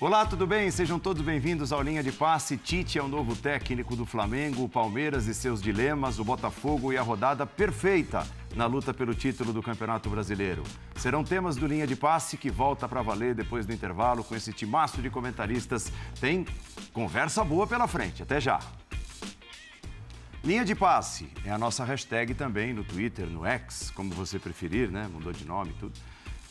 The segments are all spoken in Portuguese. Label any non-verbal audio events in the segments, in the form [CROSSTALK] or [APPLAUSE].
Olá, tudo bem? Sejam todos bem-vindos ao Linha de Passe. Tite é o novo técnico do Flamengo, o Palmeiras e seus dilemas, o Botafogo e a rodada perfeita na luta pelo título do Campeonato Brasileiro. Serão temas do Linha de Passe que volta para valer depois do intervalo com esse timaço de comentaristas. Tem conversa boa pela frente. Até já. Linha de Passe é a nossa hashtag também no Twitter, no X, como você preferir, né? Mudou de nome e tudo.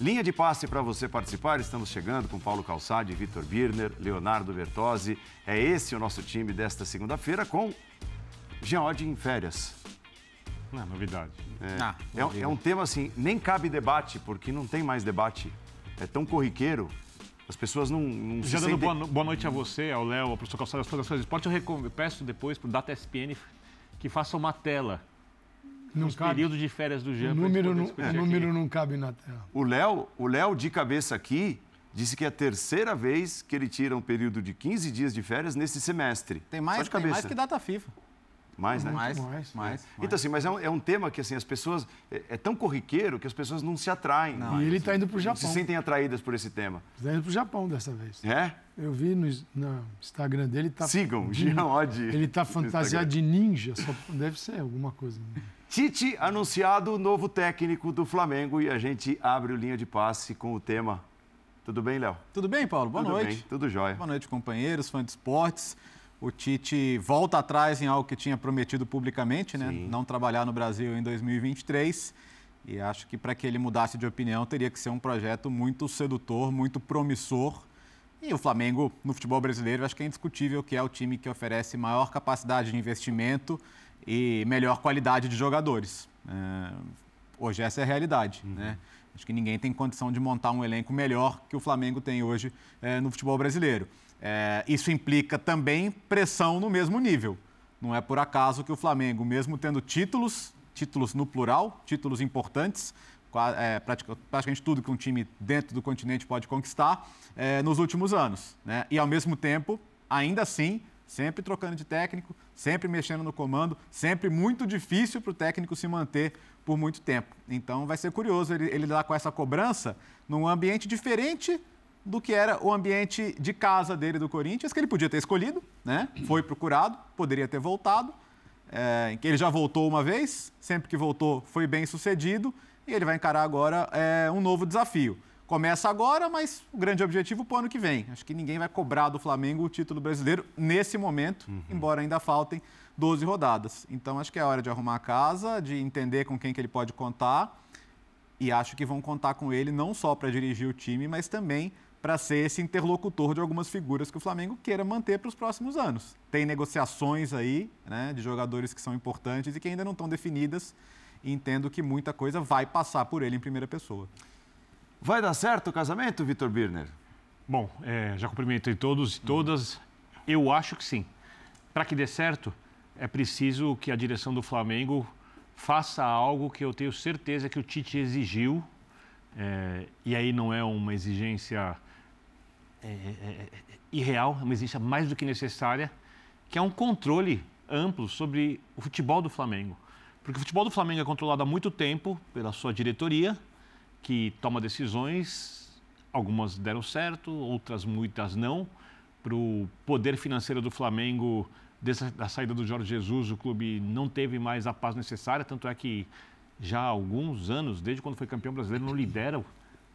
Linha de passe para você participar, estamos chegando com Paulo Calçade, Vitor Birner, Leonardo Bertozzi. É esse o nosso time desta segunda-feira com Jean Oddi em férias. Não, novidade. É, ah, é, é, um tema assim, nem cabe debate, porque não tem mais debate. É tão corriqueiro, as pessoas não, não Já dando sentem... boa, boa, noite a você, ao Léo, ao professor Calçado, das Fundações Esporte, eu peço depois para o Data SPN que faça uma tela não nos cabe. períodos de férias do Jean. O número, não, o número não cabe na tela. O Léo, o Léo, de cabeça aqui, disse que é a terceira vez que ele tira um período de 15 dias de férias nesse semestre. Tem mais, tem mais que data FIFA. Mais, né? Mais, mais. mais, Então, assim, mas é um, é um, tema que, assim, as pessoas... É, é, tão corriqueiro que as pessoas não se atraem. Não, e ele está indo para o Japão. Se sentem atraídas por esse tema. Está indo para o Japão dessa vez. É? Eu vi no, no Instagram dele... Tá Sigam, Jean Odd. Ele está fantasiado de ninja, só deve ser alguma coisa. Tite anunciado novo técnico do Flamengo e a gente abre o linha de passe com o tema. Tudo bem, Léo? Tudo bem, Paulo? Boa tudo noite. Bem, tudo jóia. Boa noite, companheiros, fãs de esportes. O Tite volta atrás em algo que tinha prometido publicamente, né? Sim. Não trabalhar no Brasil em 2023. E acho que para que ele mudasse de opinião teria que ser um projeto muito sedutor, muito promissor. E o Flamengo, no futebol brasileiro, acho que é indiscutível que é o time que oferece maior capacidade de investimento e melhor qualidade de jogadores. É, hoje essa é a realidade, uhum. né? Acho que ninguém tem condição de montar um elenco melhor que o Flamengo tem hoje é, no futebol brasileiro. É, isso implica também pressão no mesmo nível. Não é por acaso que o Flamengo, mesmo tendo títulos, títulos no plural, títulos importantes, é, praticamente tudo que um time dentro do continente pode conquistar é, nos últimos anos. Né? E, ao mesmo tempo, ainda assim, sempre trocando de técnico, sempre mexendo no comando, sempre muito difícil para o técnico se manter por muito tempo. Então vai ser curioso ele, ele lidar com essa cobrança num ambiente diferente do que era o ambiente de casa dele do Corinthians, que ele podia ter escolhido, né? Foi procurado, poderia ter voltado, é, que ele já voltou uma vez, sempre que voltou foi bem sucedido e ele vai encarar agora é, um novo desafio começa agora, mas o grande objetivo para o ano que vem. Acho que ninguém vai cobrar do Flamengo o título brasileiro nesse momento, uhum. embora ainda faltem 12 rodadas. Então acho que é hora de arrumar a casa, de entender com quem que ele pode contar. E acho que vão contar com ele não só para dirigir o time, mas também para ser esse interlocutor de algumas figuras que o Flamengo queira manter para os próximos anos. Tem negociações aí né, de jogadores que são importantes e que ainda não estão definidas. E entendo que muita coisa vai passar por ele em primeira pessoa. Vai dar certo o casamento, Vitor Birner? Bom, é, já cumprimentei todos e todas. Eu acho que sim. Para que dê certo, é preciso que a direção do Flamengo faça algo que eu tenho certeza que o Tite exigiu. É, e aí não é uma exigência é, é, é irreal, é uma exigência mais do que necessária, que é um controle amplo sobre o futebol do Flamengo. Porque o futebol do Flamengo é controlado há muito tempo pela sua diretoria, que toma decisões, algumas deram certo, outras muitas não. Para o poder financeiro do Flamengo, dessa, da saída do Jorge Jesus, o clube não teve mais a paz necessária, tanto é que já há alguns anos, desde quando foi campeão brasileiro, não lidera o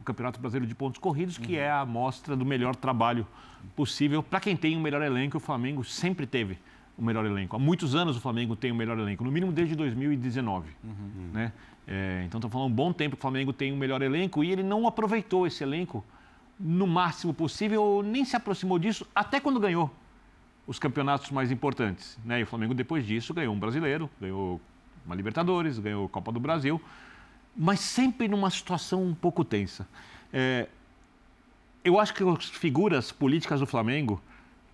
Campeonato Brasileiro de Pontos Corridos, que é a amostra do melhor trabalho possível para quem tem o melhor elenco. O Flamengo sempre teve o melhor elenco. Há muitos anos o Flamengo tem o melhor elenco, no mínimo desde 2019. Uhum. Né? É, então, estamos falando um bom tempo que o Flamengo tem um melhor elenco e ele não aproveitou esse elenco no máximo possível, nem se aproximou disso, até quando ganhou os campeonatos mais importantes. Né? E o Flamengo, depois disso, ganhou um brasileiro, ganhou uma Libertadores, ganhou a Copa do Brasil, mas sempre numa situação um pouco tensa. É, eu acho que as figuras políticas do Flamengo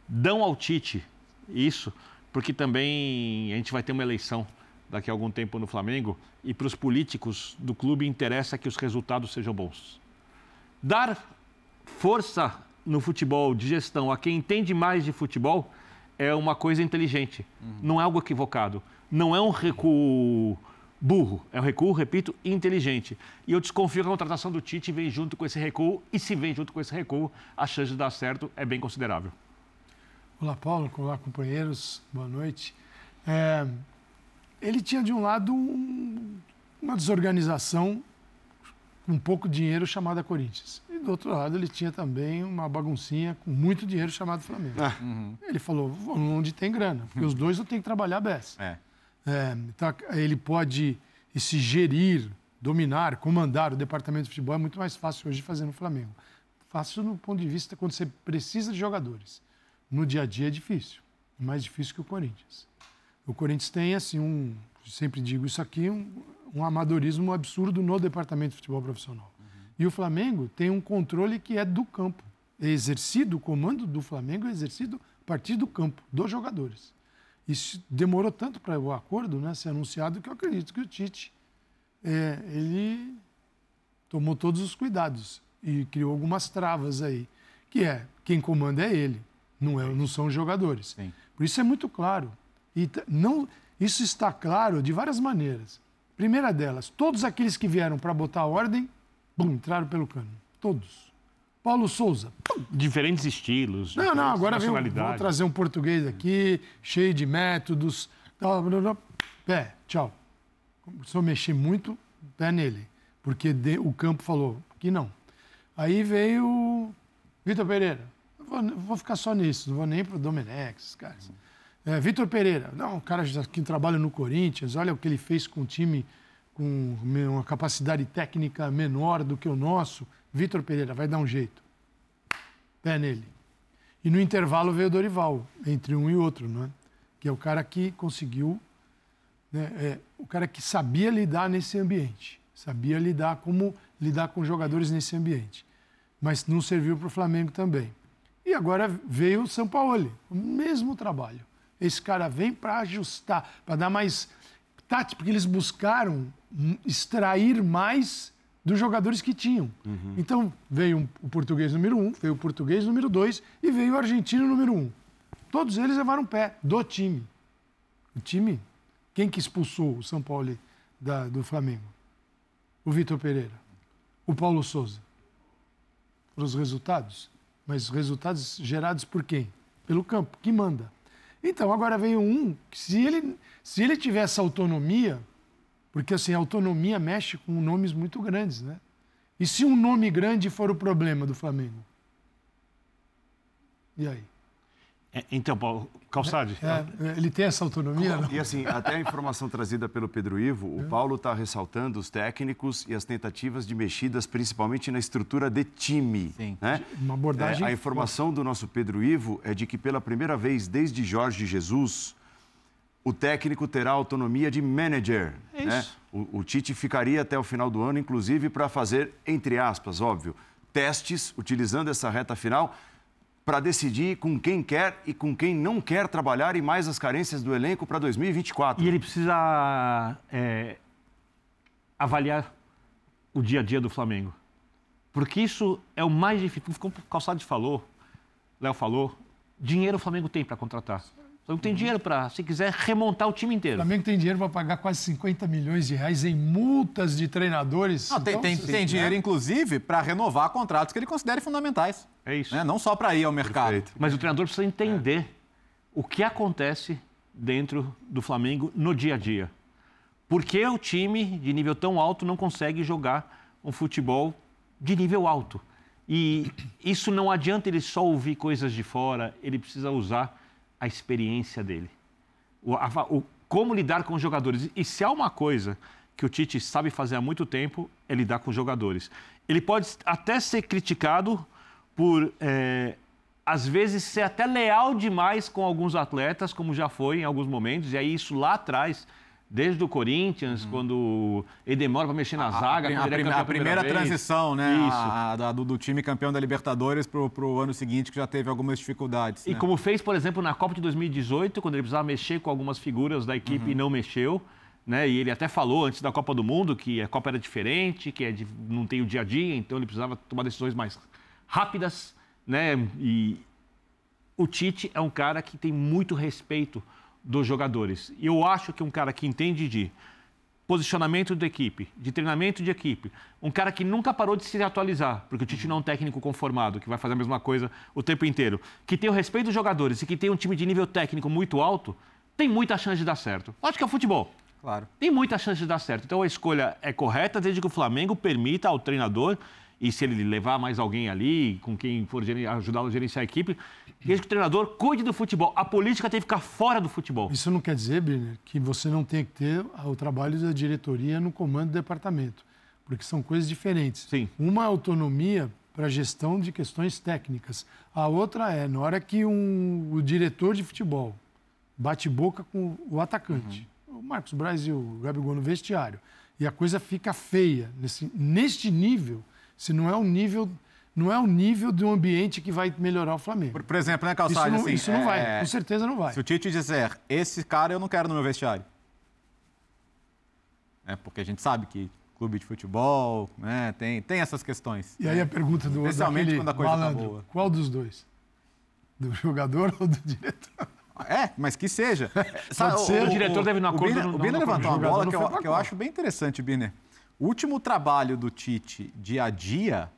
dão ao Tite isso, porque também a gente vai ter uma eleição daqui a algum tempo no Flamengo e para os políticos do clube interessa que os resultados sejam bons. Dar força no futebol de gestão a quem entende mais de futebol é uma coisa inteligente, uhum. não é algo equivocado, não é um recuo burro. É um recuo, repito, inteligente. E eu desconfio que a contratação do Tite vem junto com esse recuo, e se vem junto com esse recuo, a chance de dar certo é bem considerável. Olá, Paulo. Olá, companheiros. Boa noite. É, ele tinha, de um lado, um, uma desorganização com pouco dinheiro chamada Corinthians. E, do outro lado, ele tinha também uma baguncinha com muito dinheiro chamado Flamengo. Ah. Uhum. Ele falou, vamos onde tem grana, porque os dois eu tenho que trabalhar bem. É. É, então, ele pode se gerir, dominar, comandar o departamento de futebol é muito mais fácil hoje fazer no Flamengo. Fácil no ponto de vista quando você precisa de jogadores. No dia a dia é difícil, mais difícil que o Corinthians. O Corinthians tem, assim, um, sempre digo isso aqui, um, um amadorismo absurdo no departamento de futebol profissional. Uhum. E o Flamengo tem um controle que é do campo. É exercido, o comando do Flamengo é exercido a partir do campo, dos jogadores. Isso demorou tanto para o acordo né, ser anunciado que eu acredito que o Tite é, ele tomou todos os cuidados e criou algumas travas aí, que é quem comanda é ele, não, é, não são os jogadores. Sim. Por isso é muito claro. E não, isso está claro de várias maneiras. Primeira delas, todos aqueles que vieram para botar ordem, bum, entraram pelo cano. Todos. Paulo Souza. Diferentes estilos. Não, não, agora vem, vou trazer um português aqui, cheio de métodos. Pé, tchau. Começou a mexer muito, pé nele. Porque o campo falou que não. Aí veio Vitor Pereira. Vou, vou, ficar só nisso, não vou nem para o Domenech, esses caras. É, Vitor Pereira, não, o cara que trabalha no Corinthians, olha o que ele fez com o time com uma capacidade técnica menor do que o nosso Vitor Pereira vai dar um jeito. Pé nele. E no intervalo veio o Dorival, entre um e outro, não é? que é o cara que conseguiu, né, é, o cara que sabia lidar nesse ambiente, sabia lidar como lidar com jogadores nesse ambiente. Mas não serviu para o Flamengo também. E agora veio o São Paulo, o mesmo trabalho. Esse cara vem para ajustar, para dar mais tática, porque eles buscaram extrair mais dos jogadores que tinham. Uhum. Então, veio o português número um, veio o português número dois e veio o argentino número um. Todos eles levaram pé do time. O time, quem que expulsou o São Paulo da, do Flamengo? O Vitor Pereira. O Paulo Souza. Foram os resultados. Mas resultados gerados por quem? Pelo campo, que manda. Então, agora veio um que, se ele, se ele tiver essa autonomia, porque assim, a autonomia mexe com nomes muito grandes, né? E se um nome grande for o problema do Flamengo? E aí? É, então, Paulo, Calçade. É, é, ele tem essa autonomia? Não? E assim, até a informação trazida pelo Pedro Ivo, o é. Paulo está ressaltando os técnicos e as tentativas de mexidas, principalmente na estrutura de time. Sim. Né? Uma abordagem. É, a informação do nosso Pedro Ivo é de que pela primeira vez desde Jorge Jesus, o técnico terá autonomia de manager. É né? O, o, Tite ficaria até o final do ano, inclusive, para fazer, entre aspas, óbvio, testes, utilizando essa reta final, para decidir com quem quer e com quem não quer trabalhar e mais as carências do elenco para 2024. E ele precisa é, avaliar o dia a dia do Flamengo. Porque isso é o mais difícil. Como o Calçado falou, Léo falou, dinheiro o Flamengo tem para contratar. Flamengo tem dinheiro para, se quiser, remontar o time inteiro. O Flamengo tem dinheiro para pagar quase 50 milhões de reais em multas de treinadores. Não, tem, então, tem, tem dinheiro, inclusive, para renovar contratos que ele considere fundamentais. É isso. Né? Não só para ir ao mercado. Perfeito. Mas o treinador precisa entender é. o que acontece dentro do Flamengo no dia a dia. Por que o time de nível tão alto não consegue jogar um futebol de nível alto? E isso não adianta ele só ouvir coisas de fora, ele precisa usar a experiência dele. O, a, o, como lidar com os jogadores. E se há uma coisa que o Tite sabe fazer há muito tempo, é lidar com os jogadores. Ele pode até ser criticado por, é, às vezes, ser até leal demais com alguns atletas, como já foi em alguns momentos, e aí isso lá atrás Desde o Corinthians, hum. quando ele demora para mexer na a, zaga. A, a, a, a primeira transição, né? Isso. do, do, time campeão da Libertadores para o ano seguinte, que já teve algumas dificuldades. E né? como fez, por exemplo, na Copa de 2018, quando ele precisava mexer com algumas figuras da equipe uhum. e não mexeu. Né? E ele até falou antes da Copa do Mundo que a Copa era diferente, que é de, não tem o dia a dia, então ele precisava tomar decisões mais rápidas. Né? E o Tite é um cara que tem muito respeito dos jogadores. E eu acho que um cara que entende de posicionamento da equipe, de treinamento de equipe, um cara que nunca parou de se atualizar, porque o Tite não é um técnico conformado, que vai fazer a mesma coisa o tempo inteiro, que tem o respeito dos jogadores e que tem um time de nível técnico muito alto, tem muita chance de dar certo. Acho que é futebol. Claro. Tem muita chance de dar certo. Então a escolha é correta desde que o Flamengo permita ao treinador e se ele levar mais alguém ali, com quem for ajudá-lo a gerenciar a equipe, desde que o treinador cuide do futebol. A política tem que ficar fora do futebol. Isso não quer dizer, Briner, que você não tem que ter o trabalho da diretoria no comando do departamento, porque são coisas diferentes. Sim. Uma é autonomia para gestão de questões técnicas. A outra é, na hora que um, o diretor de futebol bate boca com o atacante, uhum. o Marcos Braz e o Gabigol no vestiário, e a coisa fica feia nesse, neste nível, se não é o nível não é o nível do ambiente que vai melhorar o Flamengo. Por, por exemplo, né, Calçade? Isso não, assim, isso não é... vai, com certeza não vai. Se o Tite disser, esse cara eu não quero no meu vestiário. É porque a gente sabe que clube de futebol, né, tem, tem essas questões. E aí a pergunta do Especialmente quando a coisa tá malandro, tá boa. Qual dos dois? Do [LAUGHS] jogador ou do diretor? É, mas que seja. Pode ser. O, o diretor deve ir no acordo. O Biner levantou uma bola que eu, que eu acho bem interessante, Biner. O último trabalho do Tite dia a dia,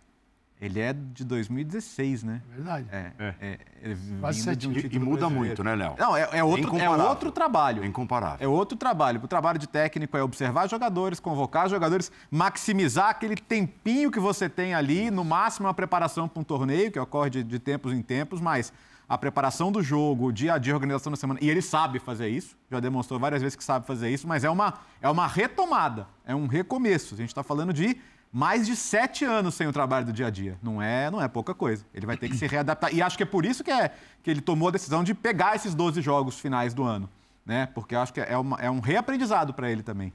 ele é de 2016, né? Verdade. É. é. é, é Quase sete um e, muda muito, né, Léo? Não, é, é outro, é, outro trabalho. É incomparável. É outro trabalho. O trabalho de técnico é observar jogadores, convocar jogadores, maximizar aquele tempinho que você tem ali, no máximo a preparação para um torneio, que ocorre de, de tempos em tempos, mas a preparação do jogo, o dia a dia, a organização da semana. E ele sabe fazer isso, já demonstrou várias vezes que sabe fazer isso, mas é uma, é uma retomada, é um recomeço. A gente está falando de mais de sete anos sem o trabalho do dia a dia. Não é, não é pouca coisa. Ele vai ter que se readaptar. E acho que é por isso que, é, que ele tomou a decisão de pegar esses 12 jogos finais do ano. Né? Porque acho que é, uma, é um reaprendizado para ele também.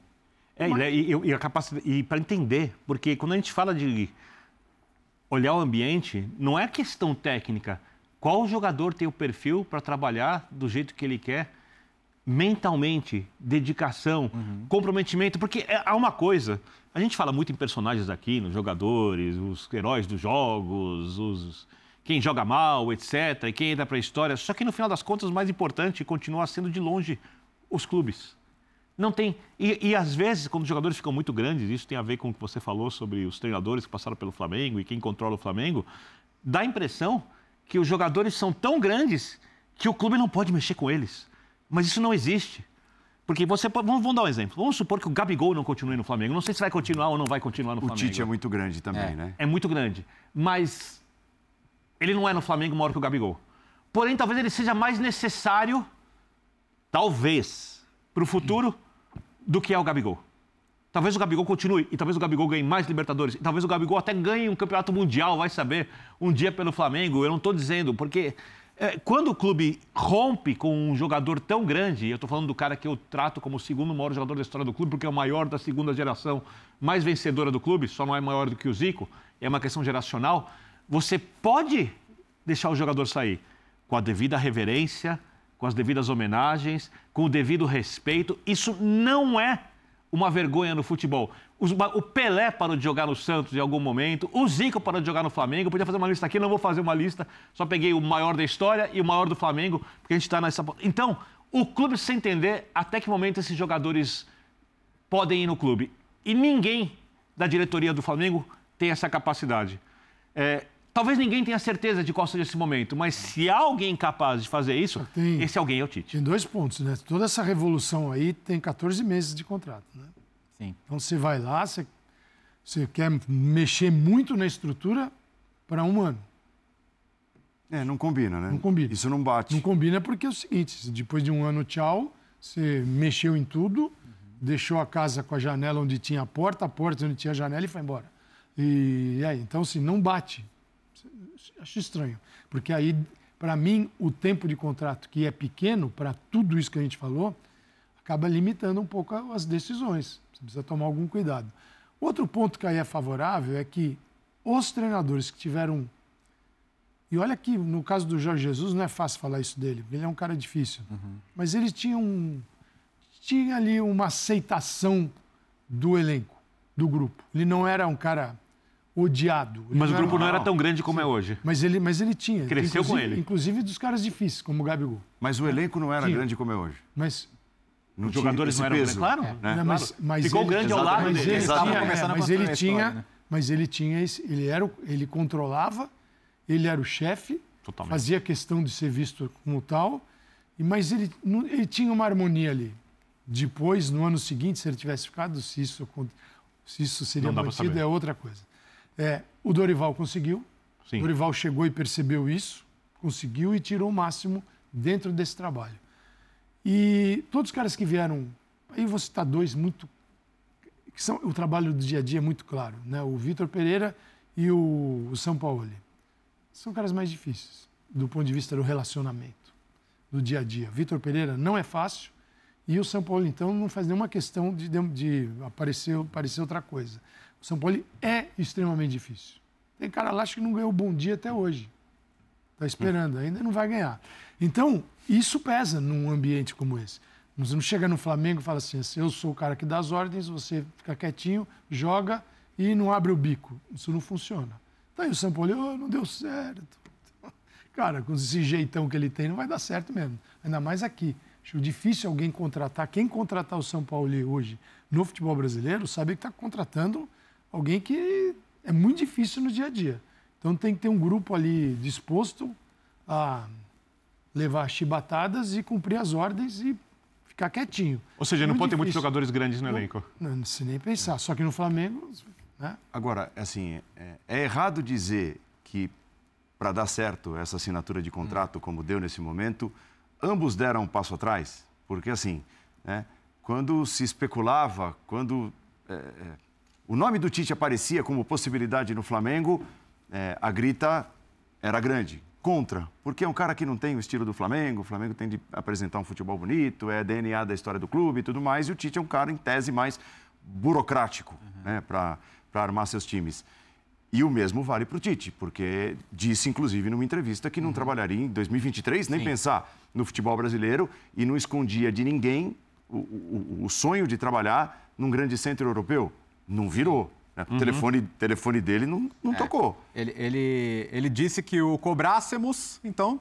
É, e, e, a capacidade. E para entender, porque quando a gente fala de olhar o ambiente, não é questão técnica. Qual jogador tem o perfil para trabalhar do jeito que ele quer, mentalmente, dedicação, uhum. comprometimento? Porque é, há uma coisa, a gente fala muito em personagens aqui, nos jogadores, os heróis dos jogos, os quem joga mal, etc., e quem entra para a história. Só que no final das contas, o mais importante continua sendo de longe os clubes. Não tem. E, e, às vezes, quando os jogadores ficam muito grandes, isso tem a ver com o que você falou sobre os treinadores que passaram pelo Flamengo e quem controla o Flamengo, dá a impressão que os jogadores são tão grandes que o clube não pode mexer com eles. Mas isso não existe. Porque você pode, vamos, dar um exemplo. Vamos supor que o Gabigol não continue no Flamengo. Não sei se vai continuar ou não vai continuar no o Flamengo. O Tite é muito grande também, é, né? É muito grande. Mas ele não é no Flamengo maior que o Gabigol. Porém, talvez ele seja mais necessário, talvez, para o futuro do que é o Gabigol. Talvez o Gabigol continue e talvez o Gabigol ganhe mais Libertadores. E talvez o Gabigol até ganhe um campeonato mundial, vai saber, um dia pelo Flamengo. Eu não estou dizendo, porque é, quando o clube rompe com um jogador tão grande, eu estou falando do cara que eu trato como o segundo maior jogador da história do clube, porque é o maior da segunda geração, mais vencedora do clube, só não é maior do que o Zico, é uma questão geracional. Você pode deixar o jogador sair com a devida reverência, com as devidas homenagens, com o devido respeito. Isso não é uma vergonha no futebol. O Pelé parou de jogar no Santos em algum momento, o Zico parou de jogar no Flamengo. Podia fazer uma lista aqui, não vou fazer uma lista, só peguei o maior da história e o maior do Flamengo, porque a gente está nessa. Então, o clube precisa entender até que momento esses jogadores podem ir no clube. E ninguém da diretoria do Flamengo tem essa capacidade. É, Talvez ninguém tenha certeza de qual seja esse momento, mas se há alguém capaz de fazer isso, tem, esse alguém é o Tite. Tem dois pontos, né? Toda essa revolução aí tem 14 meses de contrato, né? Sim. Então você vai lá, você, você quer mexer muito na estrutura para um ano. É, não combina, né? Não combina. Isso não bate. Não combina porque é o seguinte, depois de um ano, tchau, você mexeu em tudo, uhum. deixou a casa com a janela onde tinha a porta, a porta onde tinha a janela e foi embora. E, e aí, então assim, não bate acho estranho. Porque aí, para mim, o tempo de contrato, que é pequeno para tudo isso que a gente falou, acaba limitando um pouco as decisões. Você precisa tomar algum cuidado. Outro ponto que aí é favorável é que os treinadores que tiveram. E olha que no caso do Jorge Jesus não é fácil falar isso dele, ele é um cara difícil. Uhum. Mas ele tinha um. Tinha ali uma aceitação do elenco, do grupo. Ele não era um cara odiado. Ele mas o grupo não era tão grande como é hoje. Mas ele, mas ele tinha. Cresceu com ele. Inclusive dos caras difíceis, como o Gabigol. Mas o elenco não era tinha. grande como é hoje. Mas Os jogadores não eram peso, claro, é. né? Não, mas, mas Ficou ele, grande ao lado mas dele. ele Estava tinha, começando é, a mas ele tinha, história, né? mas ele tinha, esse, ele era, o- ele controlava, ele era o chefe, Totalmente. fazia questão de ser visto como tal, e mas ele, não- ele tinha uma harmonia ali. Depois, no ano seguinte, se ele tivesse ficado, se isso, se isso seria mantido é outra coisa. É, o Dorival conseguiu, Sim. o Dorival chegou e percebeu isso, conseguiu e tirou o máximo dentro desse trabalho. E todos os caras que vieram, aí vou citar dois muito que são o trabalho do dia a dia é muito claro, né? O Vitor Pereira e o, o São Paulo. São caras mais difíceis do ponto de vista do relacionamento, do dia a dia. Vitor Pereira não é fácil e o São Paulo então não faz nenhuma questão de, de, de aparecer, aparecer outra coisa. O São Paulo é extremamente difícil. Tem cara lá que não ganhou bom dia até hoje. Está esperando, ainda não vai ganhar. Então, isso pesa num ambiente como esse. Você não chega no Flamengo e fala assim, eu sou o cara que dá as ordens, você fica quietinho, joga e não abre o bico. Isso não funciona. Então aí o São Paulo, "Oh, não deu certo. [LAUGHS] Cara, com esse jeitão que ele tem, não vai dar certo mesmo. Ainda mais aqui. Acho difícil alguém contratar. Quem contratar o São Paulo hoje no futebol brasileiro sabe que está contratando alguém que é muito difícil no dia a dia. Então tem que ter um grupo ali disposto a levar chibatadas e cumprir as ordens e ficar quietinho. Ou seja, não pode ter muitos jogadores grandes no elenco. Não, não se nem pensar. Só que no Flamengo, né? Agora, assim, é, é errado dizer que para dar certo essa assinatura de contrato, como deu nesse momento, ambos deram um passo atrás, porque assim, né, quando se especulava, quando é, é, o nome do Tite aparecia como possibilidade no Flamengo, é, a grita era grande. Contra, porque é um cara que não tem o estilo do Flamengo, o Flamengo tem de apresentar um futebol bonito, é DNA da história do clube e tudo mais, e o Tite é um cara, em tese, mais burocrático né, para armar seus times. E o mesmo vale para o Tite, porque disse, inclusive, numa entrevista que não trabalharia em 2023, nem pensar no futebol brasileiro e não escondia de ninguém o, o- o sonho de trabalhar num grande centro europeu. Não virou. né? O telefone, telefone dele não, não tocou. Ele, ele, ele disse que o cobrássemos, então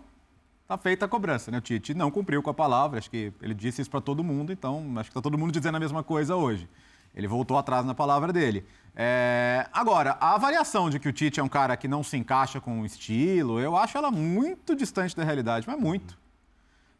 tá feita a cobrança, né? O Tite não cumpriu com a palavra, acho que ele disse isso para todo mundo, então acho que tá todo mundo dizendo a mesma coisa hoje. Ele voltou atrás na palavra dele. É, Agora, a avaliação de que o Tite é um cara que não se encaixa com o estilo, eu acho ela muito distante da realidade, mas muito.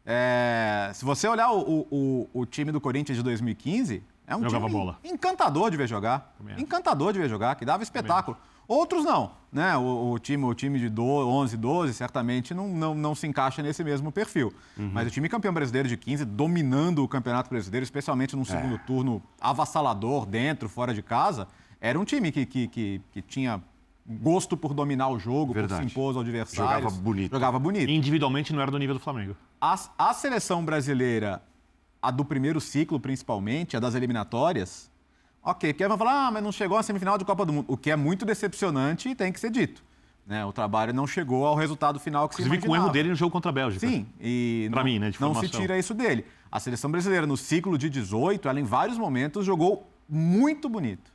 É, se você olhar o- o- o time do Corinthians de 2015, é um Jogava time bola. encantador de ver jogar. Encantador de ver jogar, que dava espetáculo. Outros não, né? O, o time, o time de do, 11, 12 certamente não, não, não se encaixa nesse mesmo perfil. Uhum. Mas o time campeão brasileiro de 15, dominando o Campeonato Brasileiro, especialmente É. num segundo turno avassalador, dentro, fora de casa, era um time que, que, que, que tinha gosto por dominar o jogo, Verdade. por se impor aos adversários. Jogava bonito. Jogava bonito. Individualmente não era do nível do Flamengo. A, a seleção brasileira, a do primeiro ciclo principalmente, a das eliminatórias, ok, porque aí vão falar, ah, mas não chegou à semifinal de Copa do Mundo, o que é muito decepcionante e tem que ser dito. Né? O trabalho não chegou ao resultado final que se Inclusive com o erro dele no jogo contra a Bélgica. Sim, e Pra não, mim, né, não se tira isso dele. A seleção brasileira, no ciclo de 18, ela em vários momentos jogou muito bonito.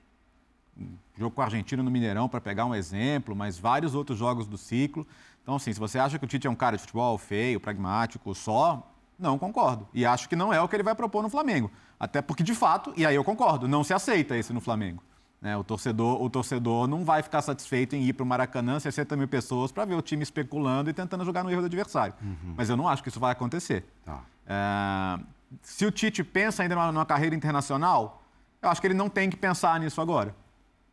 Jogo com a Argentina no Mineirão, para pegar um exemplo, mas vários outros jogos do ciclo. Então, assim, se você acha que o Tite é um cara de futebol feio, pragmático, só, não concordo. E acho que não é o que ele vai propor no Flamengo. Até porque, de fato, e aí eu concordo, não se aceita esse no Flamengo. né? o, torcedor, o torcedor não vai ficar satisfeito em ir para o Maracanã, 60 mil pessoas, para ver o time especulando e tentando jogar no erro do adversário. Mas eu não acho que isso vai acontecer. Tá. É, se o Tite pensa ainda numa, numa carreira internacional, eu acho que ele não tem que pensar nisso agora.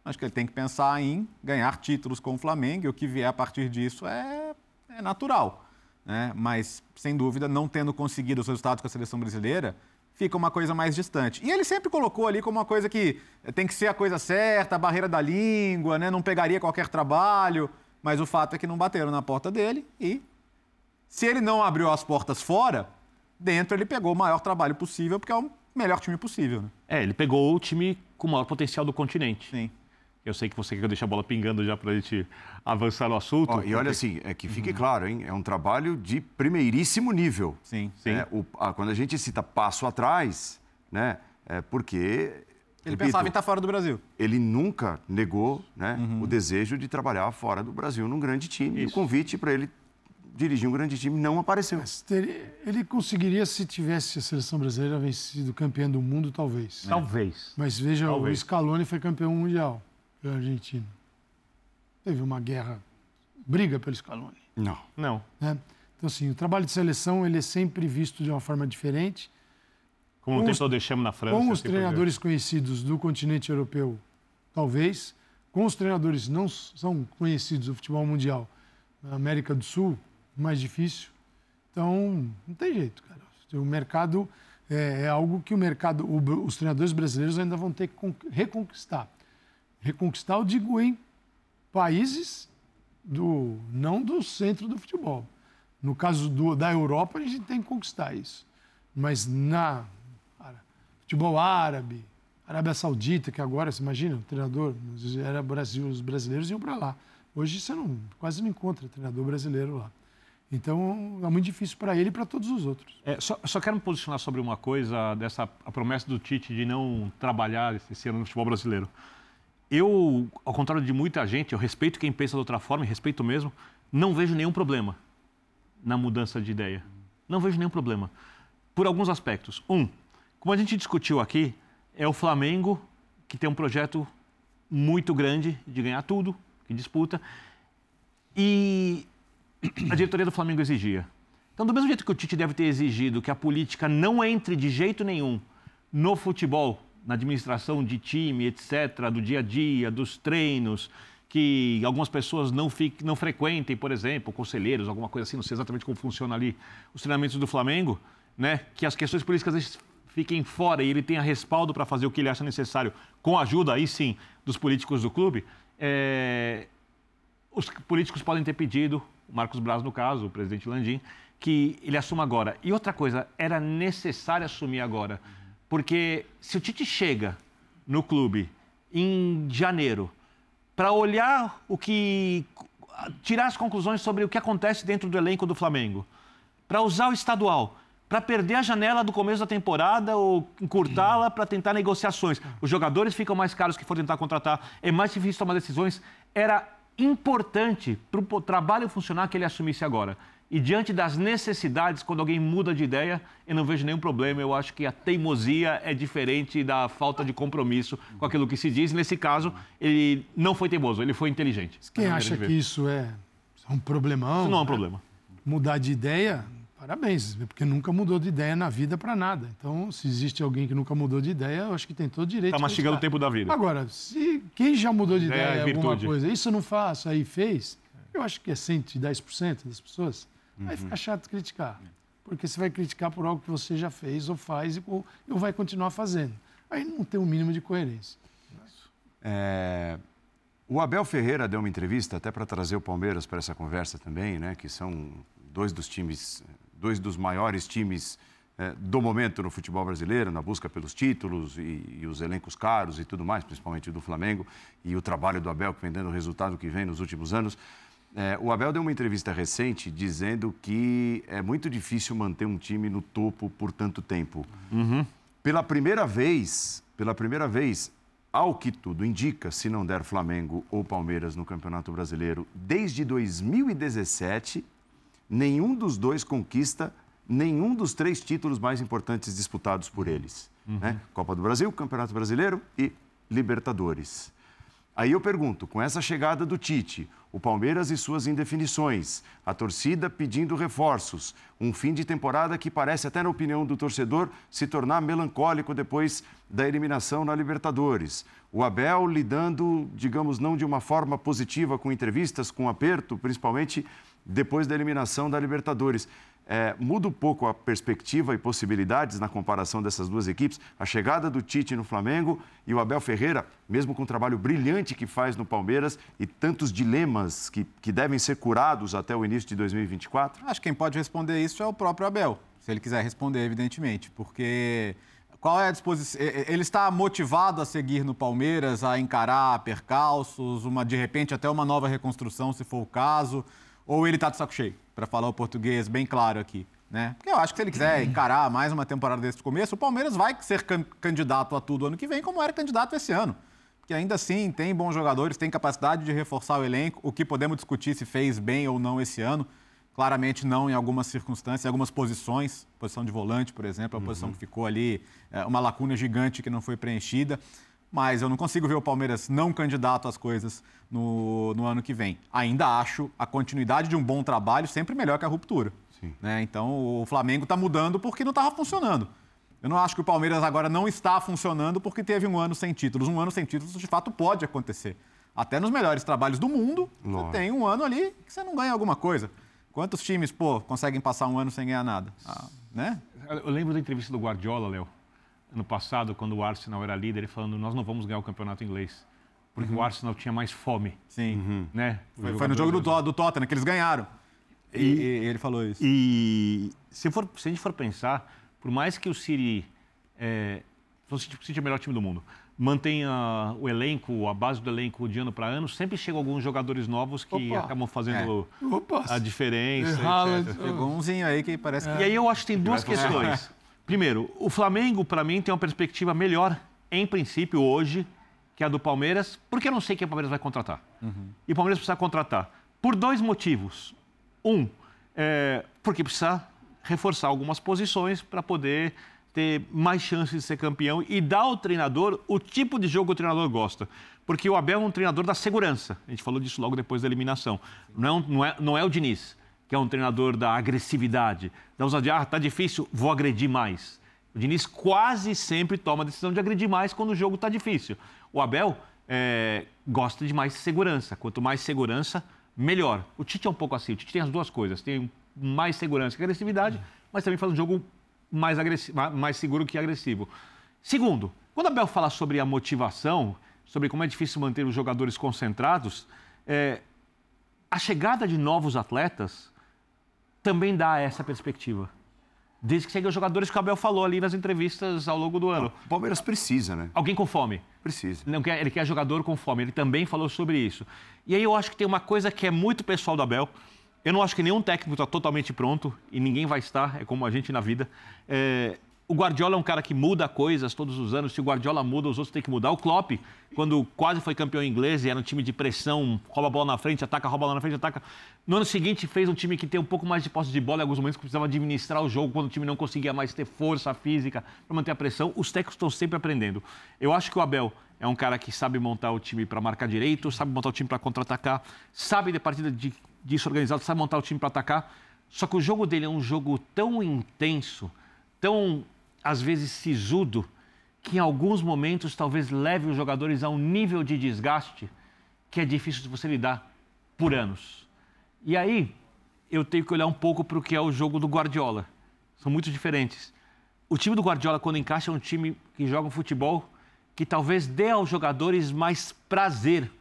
Acho que ele tem que pensar em ganhar títulos com o Flamengo e o que vier a partir disso é, é natural. Né? Mas, sem dúvida, não tendo conseguido os resultados com a seleção brasileira, fica uma coisa mais distante. E ele sempre colocou ali como uma coisa que tem que ser a coisa certa, a barreira da língua, né? não pegaria qualquer trabalho. Mas o fato é que não bateram na porta dele e se ele não abriu as portas fora, dentro ele pegou o maior trabalho possível, porque é o melhor time possível. Né? É, ele pegou o time com o maior potencial do continente. Sim. Eu sei que você quer que eu deixe a bola pingando já para a gente avançar no assunto. Ó, e olha assim, é que fique claro, hein? É um trabalho de primeiríssimo nível. Sim. Sim. É, o- a- quando a gente cita passo atrás, né? É porque. Ele repito, pensava em estar fora do Brasil. ele nunca negou né, Uhum. o desejo de trabalhar fora do Brasil num grande time. E o Isso. convite para ele dirigir um grande time, não apareceu. Ele conseguiria se tivesse a seleção brasileira vencido campeão do mundo, talvez. É. Talvez. Mas veja, talvez. o Scaloni foi campeão mundial pela Argentina. Teve uma guerra, briga pelo Scaloni. Não. Não. Né? Então, assim, o trabalho de seleção ele é sempre visto de uma forma diferente. Como com o Deschamps na França. Com os treinadores conhecidos do continente europeu, talvez. Com os treinadores não são conhecidos do futebol mundial na América do Sul, mais difícil. Então, não tem jeito, cara. O mercado é, é algo que o mercado, o, os treinadores brasileiros ainda vão ter que reconquistar. Reconquistar, eu digo, em países do não do centro do futebol. No caso do, da Europa, a gente tem que conquistar isso. Mas na futebol árabe, Arábia Saudita, que agora, você imagina, o treinador, era Brasil, os brasileiros iam para lá. Hoje você não, quase não encontra treinador brasileiro lá. Então é muito difícil para ele e para todos os outros. É, só, só, quero me posicionar sobre uma coisa dessa a promessa do Tite de não trabalhar esse ano no futebol brasileiro. Eu, ao contrário de muita gente, eu respeito quem pensa de outra forma, e respeito mesmo, não vejo nenhum problema na mudança de ideia. Não vejo nenhum problema. Por alguns aspectos. Um, como a gente discutiu aqui, é o Flamengo que tem um projeto muito grande de ganhar tudo, que disputa, e a diretoria do Flamengo exigia. Então, do mesmo jeito que o Tite deve ter exigido que a política não entre de jeito nenhum no futebol, na administração de time, etc., do dia a dia, dos treinos, que algumas pessoas não, fiquem, não frequentem, por exemplo, conselheiros, alguma coisa assim, não sei exatamente como funciona ali os treinamentos do Flamengo, né? que as questões políticas fiquem fora e ele tenha respaldo para fazer o que ele acha necessário, com a ajuda, aí sim, dos políticos do clube, é... os políticos podem ter pedido, Marcos Braz no caso, o presidente Landim, que ele assuma agora. E outra coisa, era necessário assumir agora, porque se o Tite chega no clube em janeiro para olhar o que tirar as conclusões sobre o que acontece dentro do elenco do Flamengo, para usar o estadual para perder a janela do começo da temporada ou encurtá-la para tentar negociações. Os jogadores ficam mais caros que for tentar contratar, é mais difícil tomar decisões. Era importante para o trabalho funcionar que ele assumisse agora. E diante das necessidades, quando alguém muda de ideia, eu não vejo nenhum problema. Eu acho que a teimosia é diferente da falta de compromisso com aquilo que se diz. Nesse caso, ele não foi teimoso, ele foi inteligente. Quem acha que isso é um problemão? Isso não é um problema. Mudar de ideia, Parabéns, porque nunca mudou de ideia na vida para nada. Então, se existe alguém que nunca mudou de ideia, eu acho que tem todo direito. Está mastigando o tempo da vida. Agora, se quem já mudou de ideia é, alguma coisa, isso eu não faço, aí fez, eu acho que é 110% das pessoas, uhum. aí fica chato criticar. Porque você vai criticar por algo que você já fez ou faz ou, ou vai continuar fazendo. Aí não tem um mínimo de coerência. É... O Abel Ferreira deu uma entrevista até para trazer o Palmeiras para essa conversa também, né? Que são dois dos times dois dos maiores times é, do momento no futebol brasileiro, na busca pelos títulos e, e, os elencos caros e tudo mais, principalmente do Flamengo, e o trabalho do Abel, que vem dando o resultado que vem nos últimos anos. É, o Abel deu uma entrevista recente dizendo que é muito difícil manter um time no topo por tanto tempo. Uhum. Pela primeira vez, pela primeira vez, ao que tudo indica, se não der Flamengo ou Palmeiras no Campeonato Brasileiro, desde 2017, nenhum dos dois conquista nenhum dos três títulos mais importantes disputados por eles. Uhum. Né? Copa do Brasil, Campeonato Brasileiro e Libertadores. Aí eu pergunto, com essa chegada do Tite, o Palmeiras e suas indefinições, a torcida pedindo reforços, um fim de temporada que parece, até na opinião do torcedor, se tornar melancólico depois da eliminação na Libertadores. O Abel lidando, digamos, não de uma forma positiva com entrevistas, com aperto, principalmente depois da eliminação da Libertadores. É, muda um pouco a perspectiva e possibilidades na comparação dessas duas equipes. A chegada do Tite no Flamengo e o Abel Ferreira, mesmo com o trabalho brilhante que faz no Palmeiras e tantos dilemas que, que devem ser curados até o início de 2024? Acho que quem pode responder isso é o próprio Abel, se ele quiser responder, evidentemente, porque qual é a disposição? Ele está motivado a seguir no Palmeiras, a encarar percalços, uma de repente até uma nova reconstrução, se for o caso. Ou ele está de saco cheio, para falar o português bem claro aqui. Né? Porque eu acho que se ele quiser [CLEARS THROAT] encarar mais uma temporada desse começo, o Palmeiras vai ser can candidato a tudo ano que vem, como era candidato esse ano. Porque ainda assim tem bons jogadores, tem capacidade de reforçar o elenco, o que podemos discutir se fez bem ou não esse ano. claramente não em algumas circunstâncias, em algumas posições, posição de volante, por exemplo, a uhum. posição que ficou ali, é, uma lacuna gigante que não foi preenchida. Mas eu não consigo ver o Palmeiras não candidato às coisas no, no ano que vem. Ainda acho a continuidade de um bom trabalho sempre melhor que a ruptura. Né? Então o Flamengo está mudando porque não estava funcionando. Eu não acho que o Palmeiras agora não está funcionando porque teve um ano sem títulos. Um ano sem títulos, de fato, pode acontecer. Até nos melhores trabalhos do mundo, Nossa. você tem um ano ali que você não ganha alguma coisa. Quantos times, pô, conseguem passar um ano sem ganhar nada? Ah, né? Eu lembro da entrevista do Guardiola, Léo, ano passado, quando o Arsenal era líder, ele falando: nós não vamos ganhar o campeonato inglês. Porque uhum. o Arsenal tinha mais fome. Sim. Uhum. Né? Foi, foi, no jogo do, do Tottenham que eles ganharam. E, e, ele falou isso. E se, for, se a gente for pensar, por mais que o City, é, o City é o melhor time do mundo, mantenha o elenco, a base do elenco de ano para ano, sempre chegam alguns jogadores novos que Opa. acabam fazendo é. a diferença. Pegou umzinho aí que parece é. que... E aí eu acho que tem duas questões. [LAUGHS] Primeiro, o Flamengo, para mim, tem uma perspectiva melhor, em princípio, hoje, que a do Palmeiras, porque eu não sei quem o Palmeiras vai contratar. Uhum. E o Palmeiras precisa contratar por dois motivos. Um, é, porque precisa reforçar algumas posições para poder ter mais chances de ser campeão e dar ao treinador o tipo de jogo que o treinador gosta. Porque o Abel é um treinador da segurança. A gente falou disso logo depois da eliminação. Não, não, é, não é o Diniz, que é um treinador da agressividade. Da ousadia, ah, tá difícil, vou agredir mais. O Diniz quase sempre toma a decisão de agredir mais quando o jogo está difícil. O Abel é, gosta de mais segurança. Quanto mais segurança, melhor. O Tite é um pouco assim, o Tite tem as duas coisas, tem mais segurança que agressividade, mas também faz um jogo mais, mais seguro que agressivo. Segundo, quando a Bel fala sobre a motivação, sobre como é difícil manter os jogadores concentrados, é, a chegada de novos atletas também dá essa perspectiva. Desde que chegam os jogadores que o Abel falou ali nas entrevistas ao longo do ano. O Palmeiras precisa, né? Alguém com fome. Precisa. Não quer, ele quer jogador com fome. Ele também falou sobre isso. E aí eu acho que tem uma coisa que é muito pessoal do Abel. Eu não acho que nenhum técnico está totalmente pronto e ninguém vai estar, é como a gente na vida. É, o Guardiola é um cara que muda coisas todos os anos. Se o Guardiola muda, os outros têm que mudar. O Klopp, quando quase foi campeão inglês e era um time de pressão, rouba a bola na frente, ataca, rouba a bola na frente, ataca. No ano seguinte fez um time que tem um pouco mais de posse de bola em alguns momentos que precisava administrar o jogo quando o time não conseguia mais ter força física para manter a pressão. Os técnicos estão sempre aprendendo. Eu acho que o Abel é um cara que sabe montar o time para marcar direito, sabe montar o time para contra-atacar, sabe de partida de, disso organizado, sabe montar o time para atacar. Só que o jogo dele é um jogo tão intenso, tão às vezes sisudo, que em alguns momentos talvez leve os jogadores a um nível de desgaste que é difícil de você lidar por anos. E aí eu tenho que olhar um pouco para o que é o jogo do Guardiola. São muito diferentes. O time do Guardiola, quando encaixa, é um time que joga um futebol que talvez dê aos jogadores mais prazer.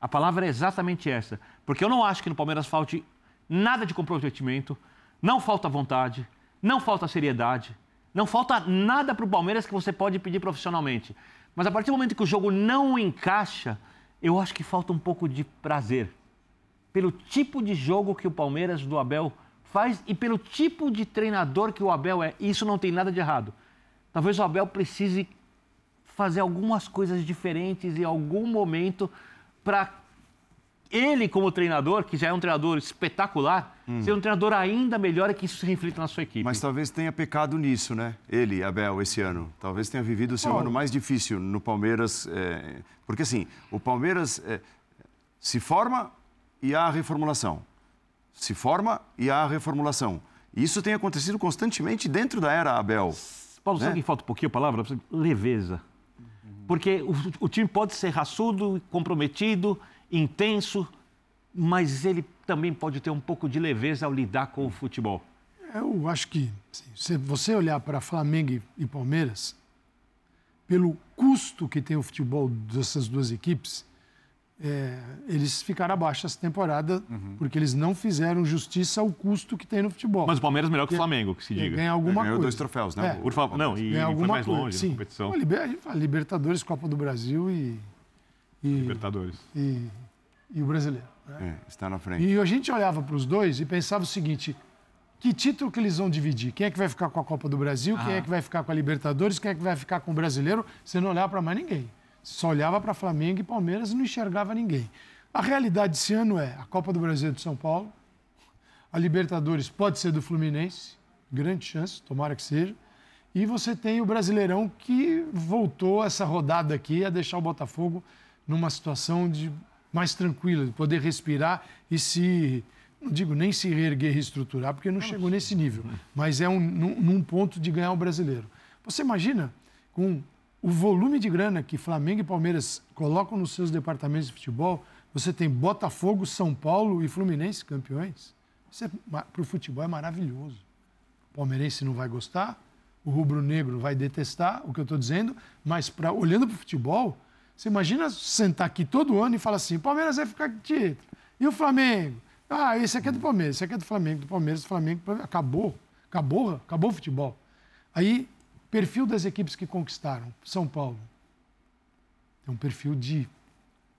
A palavra é exatamente essa. Porque eu não acho que no Palmeiras falte nada de comprometimento, não falta vontade, não falta seriedade, não falta nada para o Palmeiras que você pode pedir profissionalmente. Mas a partir do momento que o jogo não encaixa, eu acho que falta um pouco de prazer. Pelo tipo de jogo que o Palmeiras do Abel faz e pelo tipo de treinador que o Abel é. E isso não tem nada de errado. Talvez o Abel precise fazer algumas coisas diferentes em algum momento para ele, como treinador, que já é um treinador espetacular, hum. ser um treinador ainda melhor e que isso se reflita na sua equipe. Mas talvez tenha pecado nisso, né? Ele, Abel, esse ano. Talvez tenha vivido o seu oh. ano mais difícil no Palmeiras. É... Porque, assim, o Palmeiras é... se forma e há a reformulação. Se forma e há a reformulação. E isso tem acontecido constantemente dentro da era Abel. Paulo, né? sabe que falta um pouquinho a palavra? Leveza. Porque o, o time pode ser raçudo, comprometido, intenso, mas ele também pode ter um pouco de leveza ao lidar com o futebol. Eu acho que, se você olhar para Flamengo e Palmeiras, pelo custo que tem o futebol dessas duas equipes, é, eles ficaram abaixo essa temporada uhum. porque eles não fizeram justiça ao custo que tem no futebol. Mas o Palmeiras é melhor que o Flamengo, que se diga. Ganha alguma ganhou coisa. dois troféus, né? É. Por favor, não, e, ganha foi mais longe Sim. na competição. A Libertadores, Copa do Brasil e... e Libertadores. E, e o brasileiro. Né? É, está na frente. E a gente olhava para os dois e pensava o seguinte: que título que eles vão dividir? Quem é que vai ficar com a Copa do Brasil? Ah. Quem é que vai ficar com a Libertadores? Quem é que vai ficar com o brasileiro? Você não olhava para mais ninguém. Você só olhava para Flamengo e Palmeiras e não enxergava ninguém. A realidade desse ano é a Copa do Brasil é de São Paulo, A Libertadores pode ser do Fluminense, grande chance, tomara que seja. E você tem o Brasileirão que voltou essa rodada aqui a deixar o Botafogo numa situação de mais tranquila, de poder respirar e se não digo nem se reerguer e reestruturar, porque não chegou nesse nível, mas é um, num, num ponto de ganhar o brasileiro. Você imagina com o volume de grana que Flamengo e Palmeiras colocam nos seus departamentos de futebol, você tem Botafogo, São Paulo e Fluminense campeões. É, para o futebol é maravilhoso. O palmeirense não vai gostar, o rubro-negro vai detestar o que eu estou dizendo, mas pra, olhando para o futebol, você imagina sentar aqui todo ano e falar assim: Palmeiras vai ficar título. E o Flamengo? Ah, esse aqui é do Palmeiras, esse aqui é do Flamengo, do Palmeiras, do Flamengo. Acabou. Acabou, acabou o futebol. Aí Perfil das equipes que conquistaram. São Paulo. Tem um perfil de.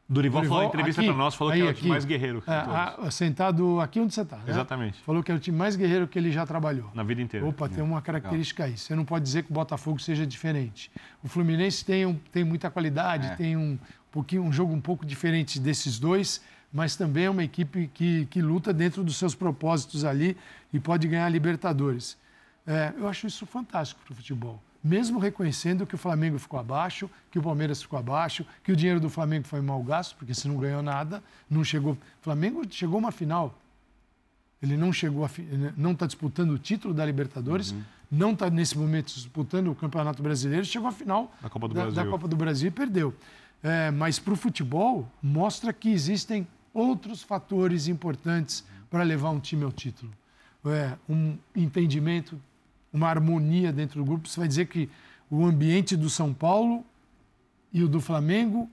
Dorival falou em entrevista para nós, falou aí, que é o time mais guerreiro. É, a, sentado aqui onde você está. Né? Exatamente. Falou que é o time mais guerreiro que ele já trabalhou. Na vida inteira. Opa, tem uma característica Legal. aí. Você não pode dizer que o Botafogo seja diferente. O Fluminense tem, um, tem muita qualidade, é. tem um, pouquinho, um jogo um pouco diferente desses dois, mas também é uma equipe que, que luta dentro dos seus propósitos ali e pode ganhar Libertadores. É, eu acho isso fantástico para o futebol. Mesmo reconhecendo que o Flamengo ficou abaixo, que o Palmeiras ficou abaixo, que o dinheiro do Flamengo foi mal gasto, porque se não ganhou nada, não chegou. O Flamengo chegou a uma final. Ele não chegou a, não está disputando o título da Libertadores, uhum. não está nesse momento disputando o Campeonato Brasileiro, chegou à final da Copa do, da, Brasil. Da Copa do Brasil e perdeu. É, mas para o futebol mostra que existem outros fatores importantes para levar um time ao título. É, um entendimento uma harmonia dentro do grupo. Você vai dizer que o ambiente do São Paulo e o do Flamengo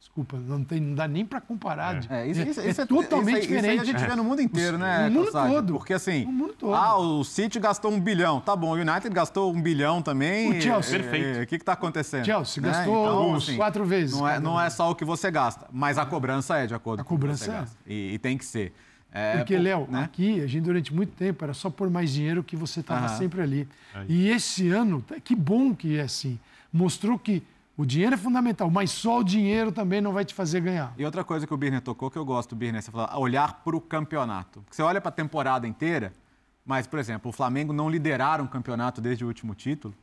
Desculpa, não, tem, não dá nem para comparar. É, isso, isso, isso é, é, totalmente isso aí, diferente. Isso aí a gente vê no mundo inteiro, né? No mundo todo. Porque assim, no mundo todo. ah, o City gastou um bilhão. Tá bom, o United gastou um bilhão também. O Chelsea. Perfeito. O que está acontecendo? Chelsea né? gastou então, assim, quatro vezes. Não é, não é só o que você gasta, mas a cobrança é de acordo a com o que você é. gasta. E, e tem que ser. É, Porque, Léo, né? aqui a gente durante muito tempo era só por mais dinheiro que você estava sempre ali. Aí. E esse ano, que bom que é assim. Mostrou que o dinheiro é fundamental, mas só o dinheiro também não vai te fazer ganhar. E outra coisa que o Birner tocou, que eu gosto, Birner, você falou, olhar para o campeonato. Porque você olha para a temporada inteira, mas, por exemplo, o Flamengo não lideraram um campeonato desde o último título.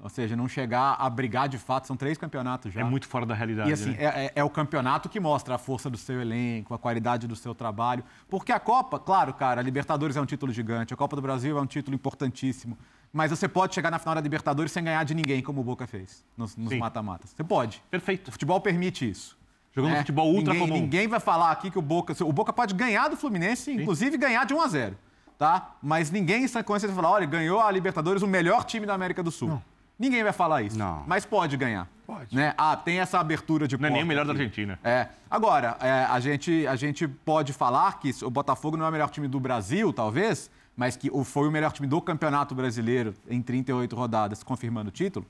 Ou seja, não chegar a brigar de fato, são três campeonatos já. É muito fora da realidade. E assim, né? é, é, é, o campeonato que mostra a força do seu elenco, a qualidade do seu trabalho. Porque a Copa, claro, cara, a Libertadores é um título gigante, a Copa do Brasil é um título importantíssimo. Mas você pode chegar na final da Libertadores sem ganhar de ninguém, como o Boca fez nos mata-matas. Você pode. Perfeito. O futebol permite isso. Jogando é, futebol ultra ninguém, comum. Ninguém vai falar aqui que o Boca. O Boca pode ganhar do Fluminense, Sim. inclusive ganhar de 1 a 0 tá? Mas ninguém em sã consciência vai falar: olha, ganhou a Libertadores o melhor time da América do Sul. Não. Ninguém vai falar isso. Não. Mas pode ganhar. Pode. Né? Ah, tem essa abertura de Não é nem o melhor aqui. da Argentina. É. Agora, é, a, gente, a gente pode falar que o Botafogo não é o melhor time do Brasil, talvez, mas que foi o melhor time do Campeonato Brasileiro em 38 rodadas, confirmando o título.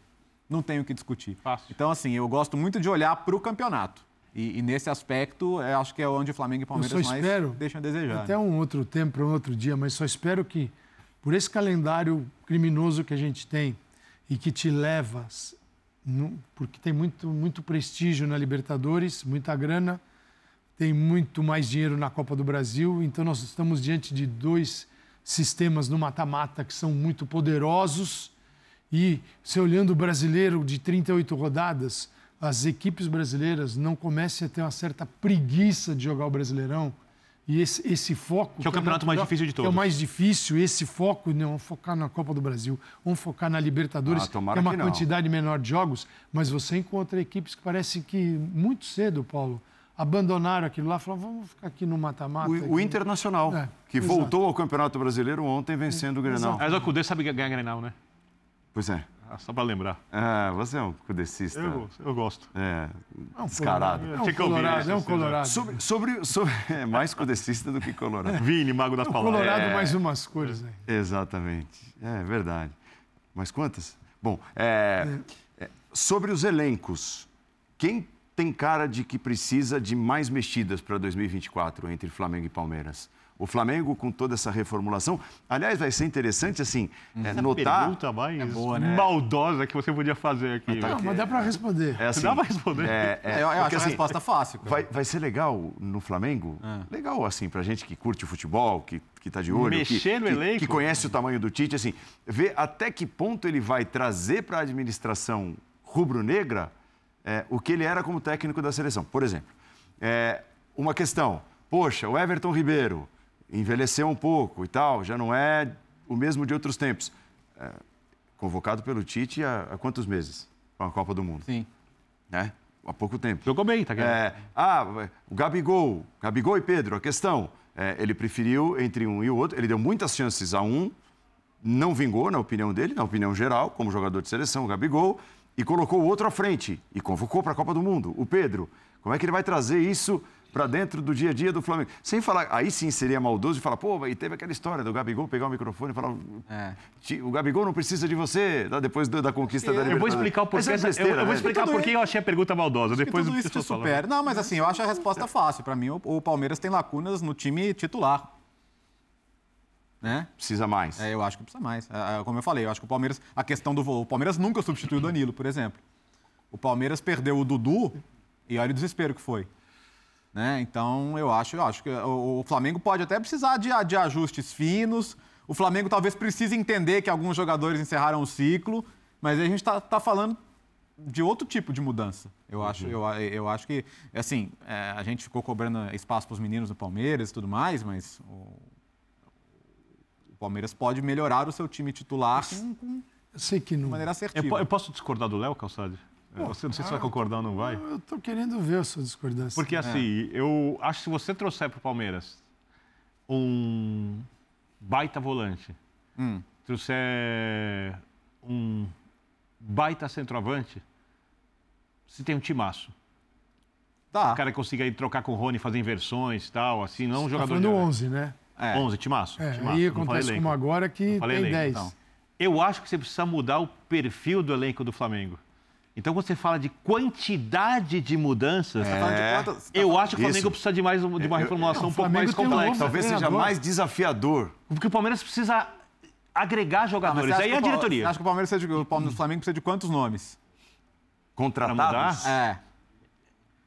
Não tenho o que discutir. Fácil. Então, assim, eu gosto muito de olhar para o campeonato. E, e, nesse aspecto, eu acho que é onde o Flamengo e Palmeiras mais espero, deixam a desejar. Até um outro tempo, para um outro dia, mas só espero que, por esse calendário criminoso que a gente tem, e que te leva, porque tem muito, muito prestígio na Libertadores, muita grana, tem muito mais dinheiro na Copa do Brasil, então nós estamos diante de dois sistemas no mata-mata que são muito poderosos. E se olhando o brasileiro de 38 rodadas, as equipes brasileiras não comecem a ter uma certa preguiça de jogar o Brasileirão e esse, esse foco. Que é o campeonato mais difícil de todos. Que é o mais difícil, esse foco, não, vamos focar na Copa do Brasil, vamos focar na Libertadores, ah, que é uma que quantidade menor de jogos, mas você encontra equipes que parece que muito cedo, Paulo, abandonaram aquilo lá, falaram, vamos ficar aqui no mata-mata. O, o, Internacional, é, que exato. voltou ao Campeonato Brasileiro ontem vencendo o Grenal. Mas o Cudê sabe ganhar Grenal, né? Pois é. Ah, só para lembrar. Ah, você é um cudecista. Eu, eu gosto. É, é um descarado. É um colorado, é um colorado. Sobre, sobre, sobre, é mais cudecista do que colorado. Vini, mago das é palavras. Colorado é, mais umas cores. Aí. Exatamente. É verdade. Mas quantas? Bom, é, é, sobre os elencos, quem tem cara de que precisa de mais mexidas para 2024 entre Flamengo e Palmeiras? O Flamengo, com toda essa reformulação. Aliás, vai ser interessante, assim, é, notar. pergunta mais é boa, né? maldosa que você podia fazer aqui. Não, mas dá para responder. É assim, dá para responder. É, é, eu, eu porque, acho assim, a resposta fácil. Vai, vai ser legal no Flamengo. É. Legal, assim, pra gente que curte o futebol, que, que tá de olho. Mexer que, no que, elenco. Que conhece o tamanho do Tite, assim, ver até que ponto ele vai trazer para a administração rubro-negra é, o que ele era como técnico da seleção. Por exemplo, é, uma questão. Poxa, o Everton Ribeiro envelheceu um pouco e tal, já não é o mesmo de outros tempos. É, convocado pelo Tite há, há quantos meses? Com a Copa do Mundo. Sim. Né? Há pouco tempo. Jogou bem, tá é, Ah, o Gabigol, Gabigol e Pedro, a questão. É, ele preferiu entre um e o outro, ele deu muitas chances a um, não vingou, na opinião dele, na opinião geral, como jogador de seleção, o Gabigol, e colocou o outro à frente e convocou para a Copa do Mundo, o Pedro. Como é que ele vai trazer isso para dentro do dia a dia do Flamengo? Sem falar, aí sim seria maldoso de falar, pô, e teve aquela história do Gabigol pegar o microfone e falar, é. o Gabigol não precisa de você, depois da conquista da Libertadores. Eu vou explicar o porquê, é besteira, eu, eu, vou né? explicar por que eu achei a pergunta maldosa, depois tudo isso te supera. Não, mas assim, eu acho a resposta fácil. Para mim, o, o Palmeiras tem lacunas no time titular. Né? Precisa mais. É, eu acho que precisa mais. É, é como eu falei, eu acho que o Palmeiras, a questão do voo, o Palmeiras nunca substituiu o Danilo, por exemplo. O Palmeiras perdeu o Dudu e olha o desespero que foi. Né? Então, eu acho, eu acho que o, o Flamengo pode até precisar de, de ajustes finos. O Flamengo talvez precise entender que alguns jogadores encerraram o ciclo, mas a gente está tá falando de outro tipo de mudança. Eu uhum. acho, eu, eu acho que, assim, é, a gente ficou cobrando espaço para os meninos do Palmeiras e tudo mais, mas o, Palmeiras pode melhorar o seu time titular com, com eu sei que não. de maneira assertiva. Eu, eu posso discordar do Léo, Calçade? Pô, Você não sei se vai concordar ou não vai. Eu estou querendo ver a sua discordância. Porque assim, é. eu acho que se você trouxer para o Palmeiras um baita volante, hum. trouxer um baita centroavante, você tem um timaço. Tá. O cara consiga ir trocar com o Rony, fazer inversões e tal, assim, não um tá jogador... Tá falando de... 11, né? É. 11, timaço. É, timaço. Aí acontece como agora que tem elenco, 10. Então. Eu acho que você precisa mudar o perfil do elenco do Flamengo. Então, quando você fala de quantidade de mudanças, é. tá eu acho que o Flamengo Isso. precisa de, mais, de uma reformulação um pouco mais complexa. Talvez seja mais desafiador. Porque o Palmeiras precisa agregar jogadores. Aí é a diretoria. Acha que o Palmeiras precisa de, o Palmeiras, Flamengo precisa de quantos nomes? Contratados? É.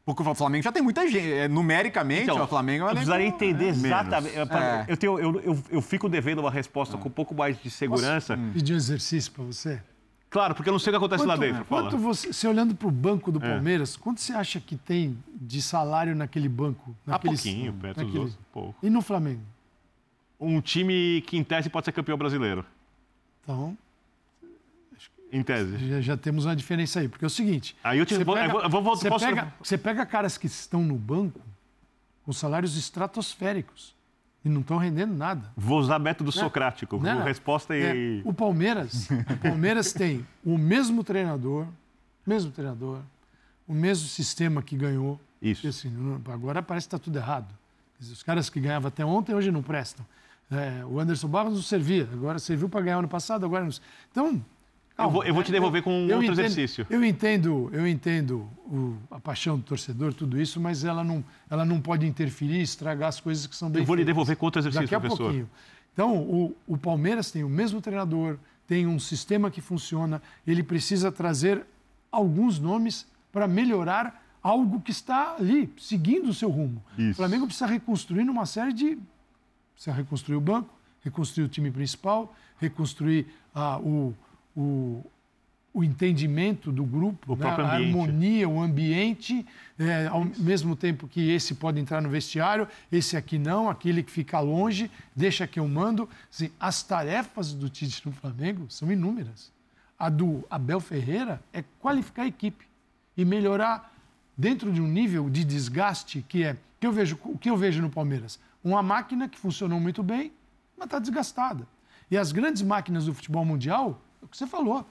Porque o Flamengo já tem muita gente. É, numericamente, então, o Flamengo é Eu precisaria entender é, exatamente. É. Eu, tenho, eu, eu, eu, fico devendo uma resposta com um pouco mais de segurança. Posso pedir um exercício para você? Claro, porque eu não sei o que acontece quanto, lá dentro. Quanto você, você olhando para o banco do é. Palmeiras, quanto você acha que tem de salário naquele banco? Naqueles, ah, pouquinho, perto naquele... dos outros, pouco. E no Flamengo? Um time que, em tese, pode ser campeão brasileiro. Então, em tese. Já, já, temos uma diferença aí. Porque é o seguinte. Aí eu, te, vou, pega, eu vou, vou, você, posso... pega, você pega caras que estão no banco com salários estratosféricos e não estão rendendo nada. Vou usar método é, socrático. Não, resposta e. É, o Palmeiras, o Palmeiras [LAUGHS] tem o mesmo treinador, mesmo treinador, o mesmo sistema que ganhou. Isso. Assim, agora parece que está tudo errado. Os caras que ganhavam até ontem hoje não prestam. É, o Anderson Barros não servia, agora serviu para ganhar ano passado, agora não. Então, eu vou, eu vou te devolver com um outro entendo, exercício. Eu entendo, eu entendo o, a paixão do torcedor, tudo isso, mas ela não, ela não pode interferir, estragar as coisas que são bem Eu vou feitas. lhe devolver com outro exercício, Daqui a professor. Pouquinho. Então, o, o Palmeiras tem o mesmo treinador, tem um sistema que funciona, ele precisa trazer alguns nomes para melhorar algo que está ali, seguindo o seu rumo. Isso. O Flamengo precisa reconstruir uma série de... Precisa reconstruir o banco, reconstruir o time principal, reconstruir ah, o o, o entendimento do grupo, né? a harmonia, o ambiente, é, ao mesmo tempo que esse pode entrar no vestiário, esse aqui não, aquele que fica longe, deixa que eu mando. Assim, as tarefas do Tite no Flamengo são inúmeras. A do Abel Ferreira é qualificar a equipe e melhorar dentro de um nível de desgaste que é que eu vejo o que eu vejo no Palmeiras, uma máquina que funcionou muito bem, mas está desgastada. E as grandes máquinas do futebol mundial o que você falou.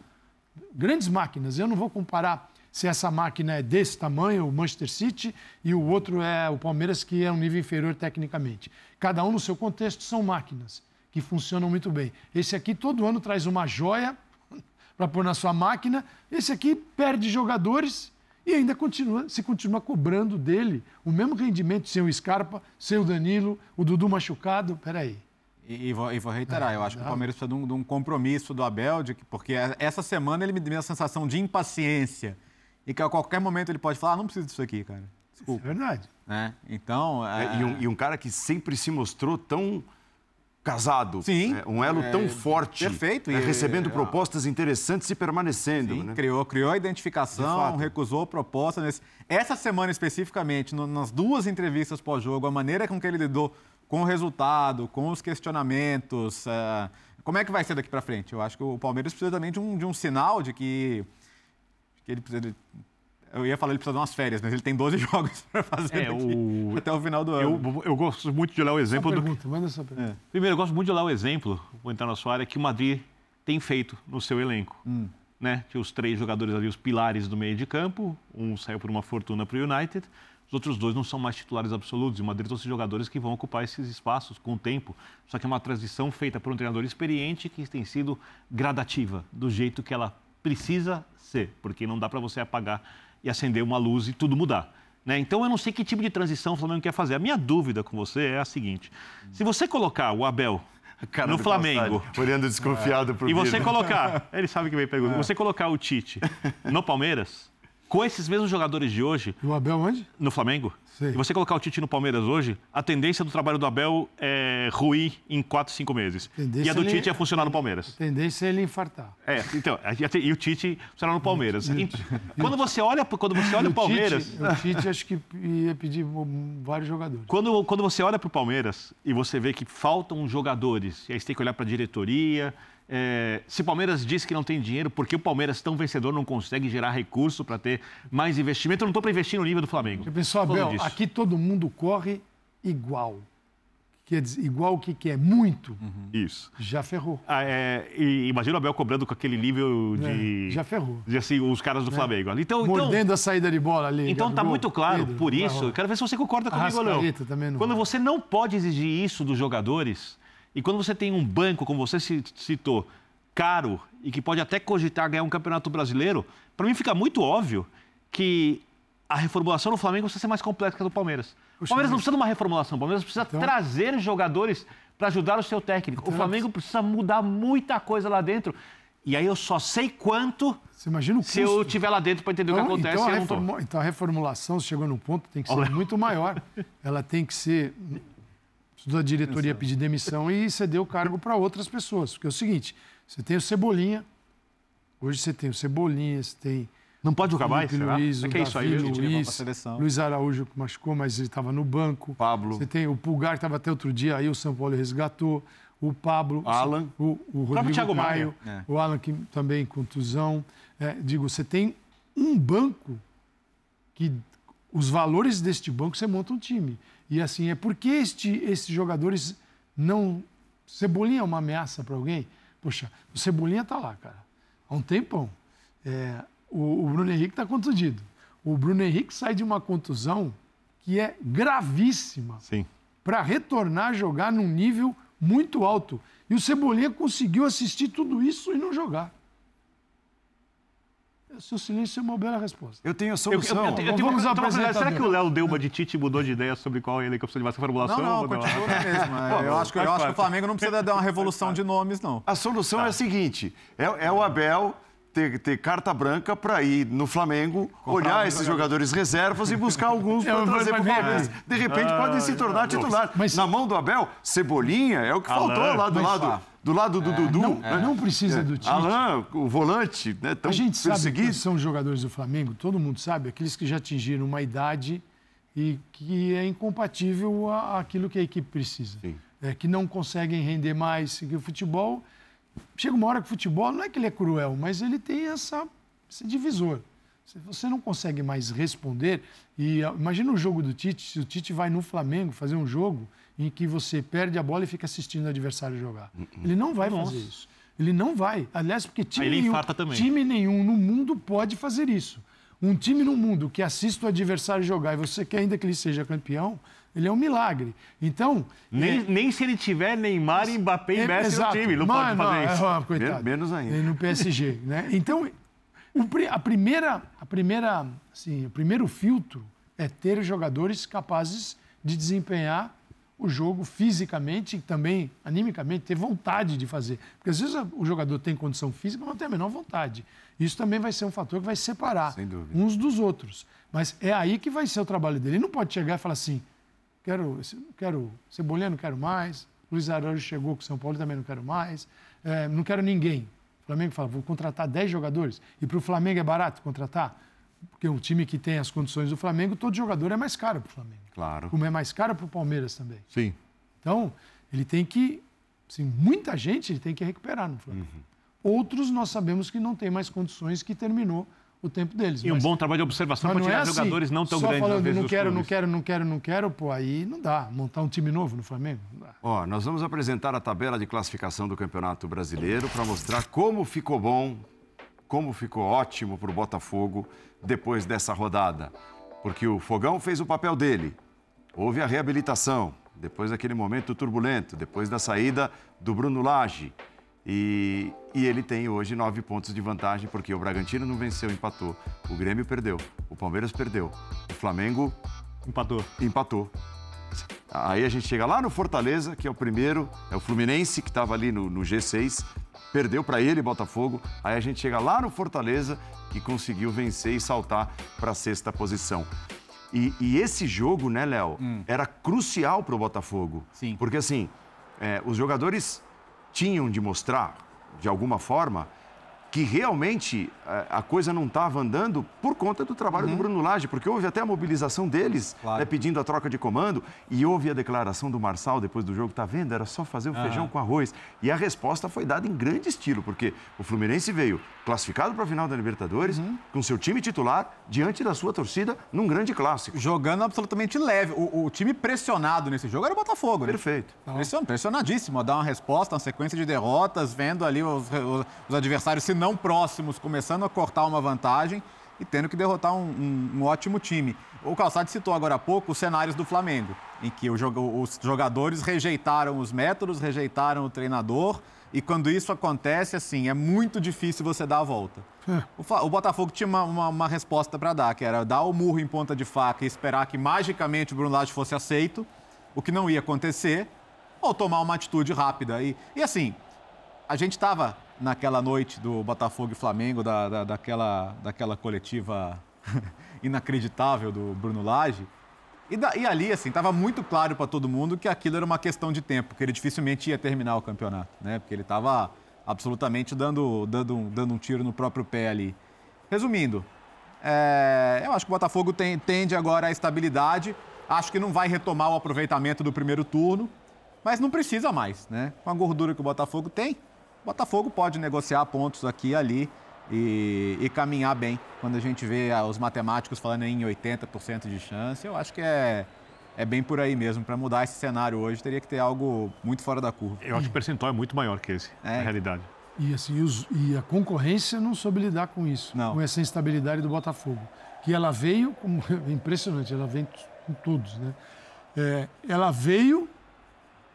Grandes máquinas. Eu não vou comparar se essa máquina é desse tamanho, o Manchester City, e o outro é o Palmeiras, que é um nível inferior tecnicamente. Cada um no seu contexto são máquinas que funcionam muito bem. Esse aqui todo ano traz uma joia [LAUGHS] para pôr na sua máquina. Esse aqui perde jogadores E ainda continua, se continua cobrando dele o mesmo rendimento sem o Scarpa, sem o Danilo, o Dudu machucado. Peraí. E, e, vou, e vou reiterar, é, eu acho que o Palmeiras precisa de um, de um, compromisso do Abel, de que, porque essa semana ele me deu a sensação de impaciência e que a qualquer momento ele pode falar, ah, não preciso disso aqui, cara. Desculpa. É verdade. Né? Então. É... É, e, um, e um cara que sempre se mostrou tão casado. Sim. É, um elo é, tão forte. Perfeito. É, recebendo propostas interessantes e permanecendo. Sim, né? criou, criou a identificação, recusou proposta. Nesse... Essa semana especificamente, no, nas duas entrevistas pós-jogo, a maneira com que ele lidou com o resultado, com os questionamentos. É... Como é que vai ser daqui para frente? Eu acho que o Palmeiras precisa também de um, de um sinal de que, que ele precisa eu ia falar ele precisa de umas férias, mas ele tem 12 [LAUGHS] jogos para fazer é, o... até o final do ano. Eu, eu gosto muito de olhar o exemplo essa pergunta, do. Manda essa pergunta. É. Primeiro, eu gosto muito de olhar o exemplo, vou entrar na sua área, que o Madrid tem feito no seu elenco. Hum. Né? Que os três jogadores ali, os pilares do meio de campo, um saiu por uma fortuna para o United, os outros dois não são mais titulares absolutos. E o Madrid trouxe jogadores que vão ocupar esses espaços com o tempo. Só que é uma transição feita por um treinador experiente que tem sido gradativa, do jeito que ela precisa ser, porque não dá para você apagar e acender uma luz e tudo mudar. Né? Então eu não sei que tipo de transição o Flamengo quer fazer. A minha dúvida com você é a seguinte: se você colocar o Abel no Flamengo. Olhando desconfiado é. pro E você colocar. [LAUGHS] Ele sabe que vem perguntar. É. Você colocar o Tite no Palmeiras, com esses mesmos jogadores de hoje. E o Abel onde? No Flamengo. Sim. E você colocar o Tite no Palmeiras hoje, a tendência do trabalho do Abel é ruir em 4, 5 meses. E a do Tite é funcionar no Palmeiras. A tendência é ele infartar. É, então, e o Tite funcionar no Palmeiras. quando você olha, quando você olha o Palmeiras. O Tite acho que ia pedir vários jogadores. Quando, quando você olha para o Palmeiras e você vê que faltam jogadores, e aí você tem que olhar para a diretoria é, se o Palmeiras diz que não tem dinheiro, por que o Palmeiras, tão vencedor, não consegue gerar recurso para ter mais investimento? Eu não estou para investir no nível do Flamengo. Pessoal, Abel, aqui todo mundo corre igual. Quer dizer, igual o que, que é? Muito. Uhum. Isso. Já ferrou. Ah, é, e imagina o Abel cobrando com aquele nível de. É, já ferrou. De assim, os caras do é. Flamengo. Então, então, Mordendo então, a saída de bola ali. Então está muito claro, Pedro, por isso, quero ver se você concorda comigo ou não. Também não. Quando você não pode exigir isso dos jogadores, e quando você tem um banco, como você citou, caro e que pode até cogitar ganhar um campeonato brasileiro, para mim fica muito óbvio que a reformulação no Flamengo precisa ser mais complexa que a do Palmeiras. o Palmeiras não precisa de uma reformulação, o Palmeiras precisa então... trazer jogadores para ajudar o seu técnico. Então... O Flamengo precisa mudar muita coisa lá dentro. E aí eu só sei quanto Você imagina o custo. se eu estiver lá dentro para entender então, o que então, acontece. Então a, então a reformulação chegou num ponto tem que ser Olha. muito maior. [LAUGHS] Ela tem que ser da diretoria Exato. pedir demissão e ceder o cargo para outras pessoas. Porque é o seguinte, você tem o Cebolinha, hoje você tem o Cebolinha, você tem... Não pode jogar mais, Luiz, será? É que é isso aí, Luiz, Luiz Araújo que machucou, mas ele estava no banco. Pablo. Você tem o Pulgar, que estava até outro dia, aí o São Paulo resgatou. O Pablo. Alan. O, o Rodrigo Thiago Caio. É. O Alan, que também contusão. É, digo, você tem um banco que os valores deste banco você monta um time. E assim, é porque este, esses jogadores não. Cebolinha é uma ameaça para alguém? Poxa, o Cebolinha está lá, cara. Há um tempão. É, o, o Bruno Henrique está contundido. O Bruno Henrique sai de uma contusão que é gravíssima para retornar a jogar num nível muito alto. E o Cebolinha conseguiu assistir tudo isso e não jogar. Seu silêncio é uma bela resposta. Eu tenho a solução. Eu, eu, eu, eu tenho, vamos apresentar. Será que o Léo deu uma de Tite e mudou de ideia sobre qual ele que precisa de mais formulação? Não, não, continua mesmo. É, [LAUGHS] eu acho, que, eu acho que o Flamengo não precisa dar uma revolução de nomes, não. A solução tá. é a seguinte: é, é o Abel ter, ter, carta branca para ir no Flamengo, Comprar olhar esses jogadores reservas e buscar alguns [LAUGHS] para trazer para o Palmeiras. De repente ah, podem se tornar titular. Mas... Na mão do Abel, Cebolinha é o que faltou lá do lado do lado do é, Dudu. Não, né? não precisa do Tite. Alain, o volante, né? Tão a gente sabe que são jogadores do Flamengo, todo mundo sabe, aqueles que já atingiram uma idade e que é incompatível aquilo que a equipe precisa. Sim. É, que não conseguem render mais. Que o futebol. Chega uma hora que o futebol não é que ele é cruel, mas ele tem essa, esse divisor. Se você não consegue mais responder, e imagina o jogo do Tite, se o Tite vai no Flamengo fazer um jogo em que você perde a bola e fica assistindo o adversário jogar. Uhum. Ele não vai Nossa. fazer isso. Ele não vai. Aliás, porque time nenhum, time nenhum no mundo pode fazer isso. Um time no mundo que assiste o adversário jogar e você quer ainda que ele seja campeão, ele é um milagre. Então. Nem, é... nem se ele tiver Neymar, Mbappé e é, Messi no time. Não, não pode fazer não, isso. É, coitado. Menos ainda. No PSG. Né? Então, a primeira, a primeira, assim, o primeiro filtro é ter jogadores capazes de desempenhar o jogo fisicamente e também animicamente, ter vontade de fazer. Porque às vezes o jogador tem condição física, mas não tem a menor vontade. Isso também vai ser um fator que vai separar uns dos outros. Mas é aí que vai ser o trabalho dele. Ele não pode chegar e falar assim: quero, quero Cebolinha, não quero mais. Luiz Araújo chegou com o São Paulo, também não quero mais. É, não quero ninguém. O Flamengo fala: vou contratar 10 jogadores. E para o Flamengo é barato contratar? Porque o time que tem as condições do Flamengo, todo jogador é mais caro para o Flamengo. Claro. Como é mais caro para o Palmeiras também. Sim. Então, ele tem que. Assim, muita gente ele tem que recuperar no Flamengo. Uhum. Outros nós sabemos que não tem mais condições, que terminou o tempo deles. E um bom trabalho de observação para tirar é assim, jogadores não tão só grandes. Falando, não quero, não quero, não quero, não quero, pô, aí não dá. Montar um time novo no Flamengo. Ó, nós vamos apresentar a tabela de classificação do Campeonato Brasileiro para mostrar como ficou bom, como ficou ótimo para o Botafogo depois dessa rodada. Porque o Fogão fez o papel dele. Houve a reabilitação, depois daquele momento turbulento, depois da saída do Bruno Lage. E, e, ele tem hoje nove pontos de vantagem, porque o Bragantino não venceu, empatou. O Grêmio perdeu. O Palmeiras perdeu. O Flamengo empatou. Empatou. Aí a gente chega lá no Fortaleza, que é o primeiro, é o Fluminense, que estava ali no, no G6, perdeu para ele, Botafogo. Aí a gente chega lá no Fortaleza, que conseguiu vencer e saltar para a sexta posição. E, e, esse jogo, né, Léo, hum. era crucial para o Botafogo. Sim. Porque assim, é, os jogadores tinham de mostrar, de alguma forma, que realmente eh, a coisa não estava andando por conta do trabalho uhum. do Bruno Lage, porque houve até a mobilização deles claro. né, pedindo a troca de comando e houve a declaração do Marçal depois do jogo, tá vendo? Era só fazer o uhum. feijão com arroz. E a resposta foi dada em grande estilo, porque o Fluminense veio classificado para a final da Libertadores, uhum. com seu time titular, diante da sua torcida, num grande clássico. Jogando absolutamente leve. O, o time pressionado nesse jogo era o Botafogo, né? Perfeito. Pression, pressionadíssimo, a dar uma resposta, uma sequência de derrotas, vendo ali os, os, os adversários se não não próximos, começando a cortar uma vantagem e tendo que derrotar um, um, um ótimo time. O Calçado citou agora há pouco os cenários do Flamengo, em que o, os jogadores rejeitaram os métodos, rejeitaram o treinador, e quando isso acontece, assim, é muito difícil você dar a volta. É. O, o, Botafogo tinha uma, uma, uma resposta para dar, que era dar o murro em ponta de faca e esperar que magicamente o Bruno Lage fosse aceito, o que não ia acontecer, ou tomar uma atitude rápida. E, e assim, a gente estava naquela noite do Botafogo e Flamengo, da, da daquela, daquela coletiva [LAUGHS] inacreditável do Bruno Lage. E, e ali, assim, estava muito claro para todo mundo que aquilo era uma questão de tempo, que ele dificilmente ia terminar o campeonato, né? Porque ele estava absolutamente dando, dando, dando um tiro no próprio pé ali. Resumindo, é, eu acho que o Botafogo tem, tende agora à estabilidade. Acho que não vai retomar o aproveitamento do primeiro turno, mas não precisa mais, né? Com a gordura que o Botafogo tem, o Botafogo pode negociar pontos aqui e ali e, e caminhar bem. Quando a gente vê ah, os matemáticos falando em 80% de chance, eu acho que é, é bem por aí mesmo. Para mudar esse cenário hoje, teria que ter algo muito fora da curva. Eu acho que o percentual é muito maior que esse, é. na realidade. E, assim, os, e a concorrência não soube lidar com isso, não. com essa instabilidade do Botafogo. Que ela veio, como, [LAUGHS] é impressionante, ela vem com todos, né? É, ela veio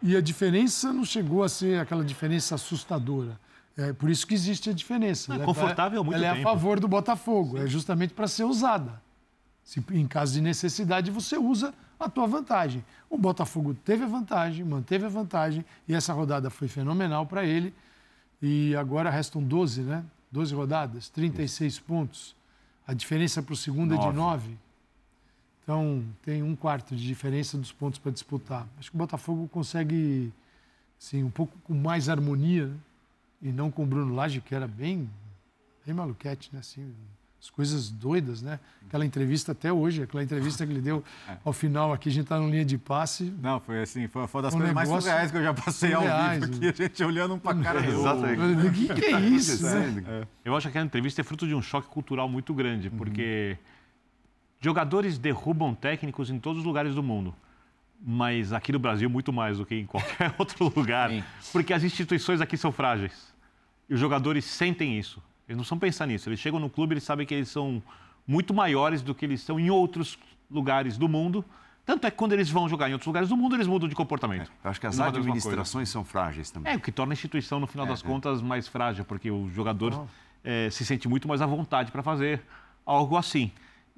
e a diferença não chegou a ser aquela diferença assustadora. É por isso que existe a diferença. É confortável há muito ela tempo. é a favor do Botafogo, Sim. é justamente para ser usada. Se em caso de necessidade você usa a tua vantagem. O Botafogo teve a vantagem, manteve a vantagem e essa rodada foi fenomenal para ele. E agora restam 12, né? 12 rodadas, 36 Isso. pontos. A diferença para o segundo nove. é de 9. Então, tem um quarto de diferença dos pontos para disputar. Acho que o Botafogo consegue, assim, um pouco com mais harmonia, né? e não com o Bruno Lage, que era bem, bem maluquete, né? Assim, as coisas doidas, né? Aquela entrevista até hoje, aquela entrevista que ele deu [LAUGHS] é. ao final aqui, a gente está no linha de passe. Não, foi assim, foi, foi das um coisas mais surreais que eu já passei ao vivo aqui, a gente olhando um para cara do outro. O que, que é isso? Né? É. Eu acho que aquela entrevista é fruto de um choque cultural muito grande, porque uhum Jogadores derrubam técnicos em todos os lugares do mundo. Mas aqui no Brasil, muito mais do que em qualquer [LAUGHS] outro lugar. Sim. Porque as instituições aqui são frágeis. E os jogadores sentem isso. Eles não são pensar nisso. Eles chegam no clube, eles sabem que eles são muito maiores do que eles são em outros lugares do mundo. Tanto é que quando eles vão jogar em outros lugares do mundo, eles mudam de comportamento. É, eu acho que as administrações são frágeis também. É, o que torna a instituição, no final é, das é. contas, mais frágil, porque o jogador é, se sente muito mais à vontade para fazer algo assim.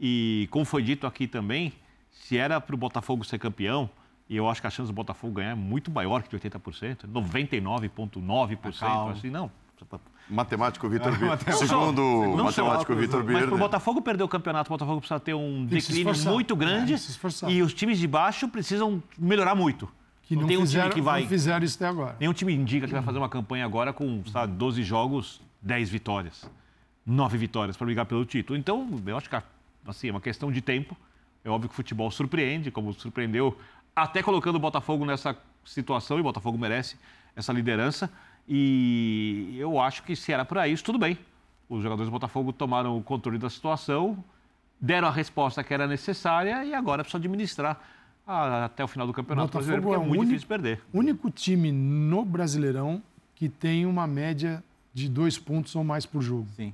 E como foi dito aqui também, se era para o Botafogo ser campeão, e eu acho que a chance do Botafogo ganhar é muito maior que de 80%, 99,9%, assim, não. Matemático Vitor [LAUGHS] Birner. Segundo o matemático Vitor Birner. Mas para o Botafogo perder o campeonato, o Botafogo precisa ter um declínio muito grande. É, e os times de baixo precisam melhorar muito. Que não, não tem um fizeram, time que vai. Não fizeram isso até agora. Nenhum time indica que vai fazer uma campanha agora com sabe, 12 jogos, 10 vitórias. 9 vitórias para brigar pelo título. Então, eu acho que assim, é uma questão de tempo. É óbvio que o futebol surpreende, como surpreendeu, até colocando o Botafogo nessa situação, e o Botafogo merece essa liderança. E eu acho que se era para isso, tudo bem. Os jogadores do Botafogo tomaram o controle da situação, deram a resposta que era necessária e agora precisa administrar até o final do Campeonato Botafogo Brasileiro, porque é, é muito único, difícil perder. único time no Brasileirão que tem uma média de dois pontos ou mais por jogo. Sim.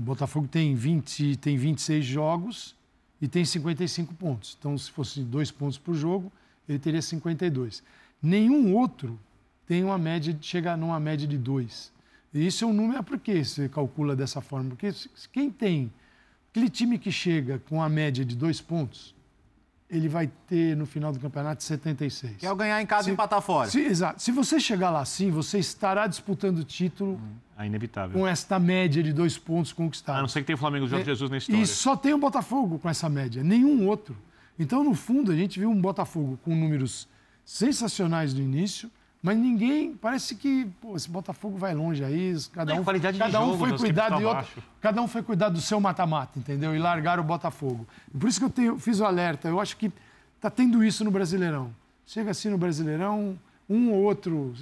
O Botafogo tem, 20, tem 26 jogos e tem 55 pontos. Então, se fosse dois pontos por jogo, ele teria 52. Nenhum outro tem uma média, chega numa média de dois. E isso é um número, por que você calcula dessa forma? Porque quem tem aquele time que chega com a média de dois pontos, ele vai ter no final do campeonato 76. Que é o ganhar em casa se, e empatar fora. Se, exato. Se você chegar lá assim, você estará disputando o título. É inevitável. Com esta média de dois pontos conquistados. A não ser que tenha o Flamengo de Jorge é, Jesus na história. E só tem o Botafogo com essa média, nenhum outro. Então, no fundo, a gente viu um Botafogo com números sensacionais no início, mas ninguém, parece que pô, esse Botafogo vai longe aí, cada um, cada um foi cuidar de outro, cada um foi cuidar do seu mata-mata, entendeu? E largar o Botafogo. Por isso que eu tenho, fiz o alerta. Eu acho que está tendo isso no Brasileirão. Chega assim no Brasileirão, um ou outro,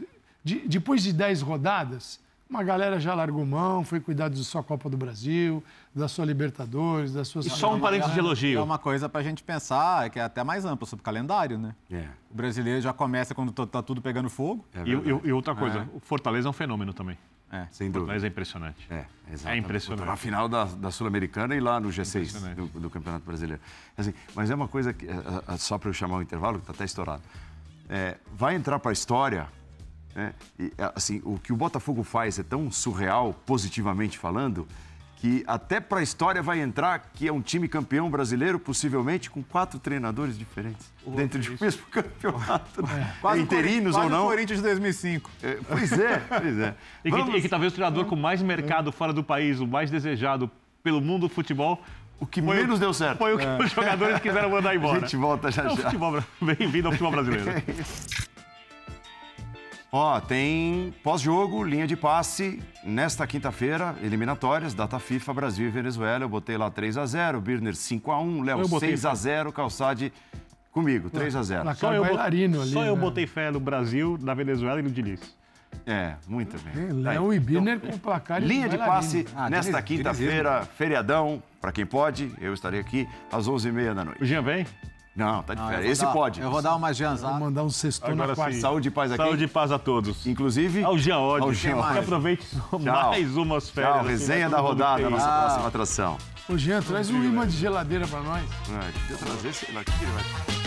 de, depois de 10 rodadas, uma galera já largou mão, foi cuidar da sua Copa do Brasil, da sua Libertadores, das suas... E só um parênteses de elogio. É uma coisa para a gente pensar, que é até mais ampla, sobre o calendário, né? É. O brasileiro já começa quando está tudo pegando fogo. É e, e, outra coisa, é. o Fortaleza é um fenômeno também. É, sem dúvida. Fortaleza é impressionante. É, É impressionante. Na final da, da Sul-Americana e lá no G6 do, do, Campeonato Brasileiro. Assim, mas é uma coisa que, é, é, só para eu chamar o intervalo, que está até estourado. É, vai entrar para a história né? E, assim, o que o Botafogo faz é tão surreal, positivamente falando, que até para a história vai entrar que é um time campeão brasileiro, possivelmente com quatro treinadores diferentes oh, dentro de um mesmo [LAUGHS] campeonato. É. Quase interinos quase ou não? Corinthians de 2005. É, pois é, pois é. [LAUGHS] e, Vamos... que, e que talvez o treinador com mais mercado fora do país, o mais desejado pelo mundo do futebol, o que foi menos deu certo. Foi o que é. os jogadores quiseram mandar embora. [LAUGHS] A gente volta já já. Bem-vindo ao futebol brasileiro. Ó, tem pós-jogo, linha de passe, nesta quinta-feira, eliminatórias, data FIFA, Brasil e Venezuela. Eu botei lá 3 x 0 Birner 5 x 1 Léo 6 x 0 Calçade comigo, 3 x 0 Só eu, ali, só eu né? botei fé no Brasil, na Venezuela e no Diniz. É, muito bem. Léo e Birner então, com placar Linha de passe ah, nesta quinta-feira, feriadão, para quem pode, eu estarei aqui às 11h30 da noite. O Jean vem? Não, tá de férias. Esse dar, pode. Eu vou dar uma Jean. Vou mandar um sexto na quarta. Saúde e paz aqui. Saúde e paz a todos. Inclusive... Ao Jean Oddi. Ao Jean Que aproveite mais umas férias. Tchau, resenha da rodada, nossa ah. próxima atração. Ô, Jean, traz um imã de geladeira pra nós. É, trazer, sei lá, o que ele vai...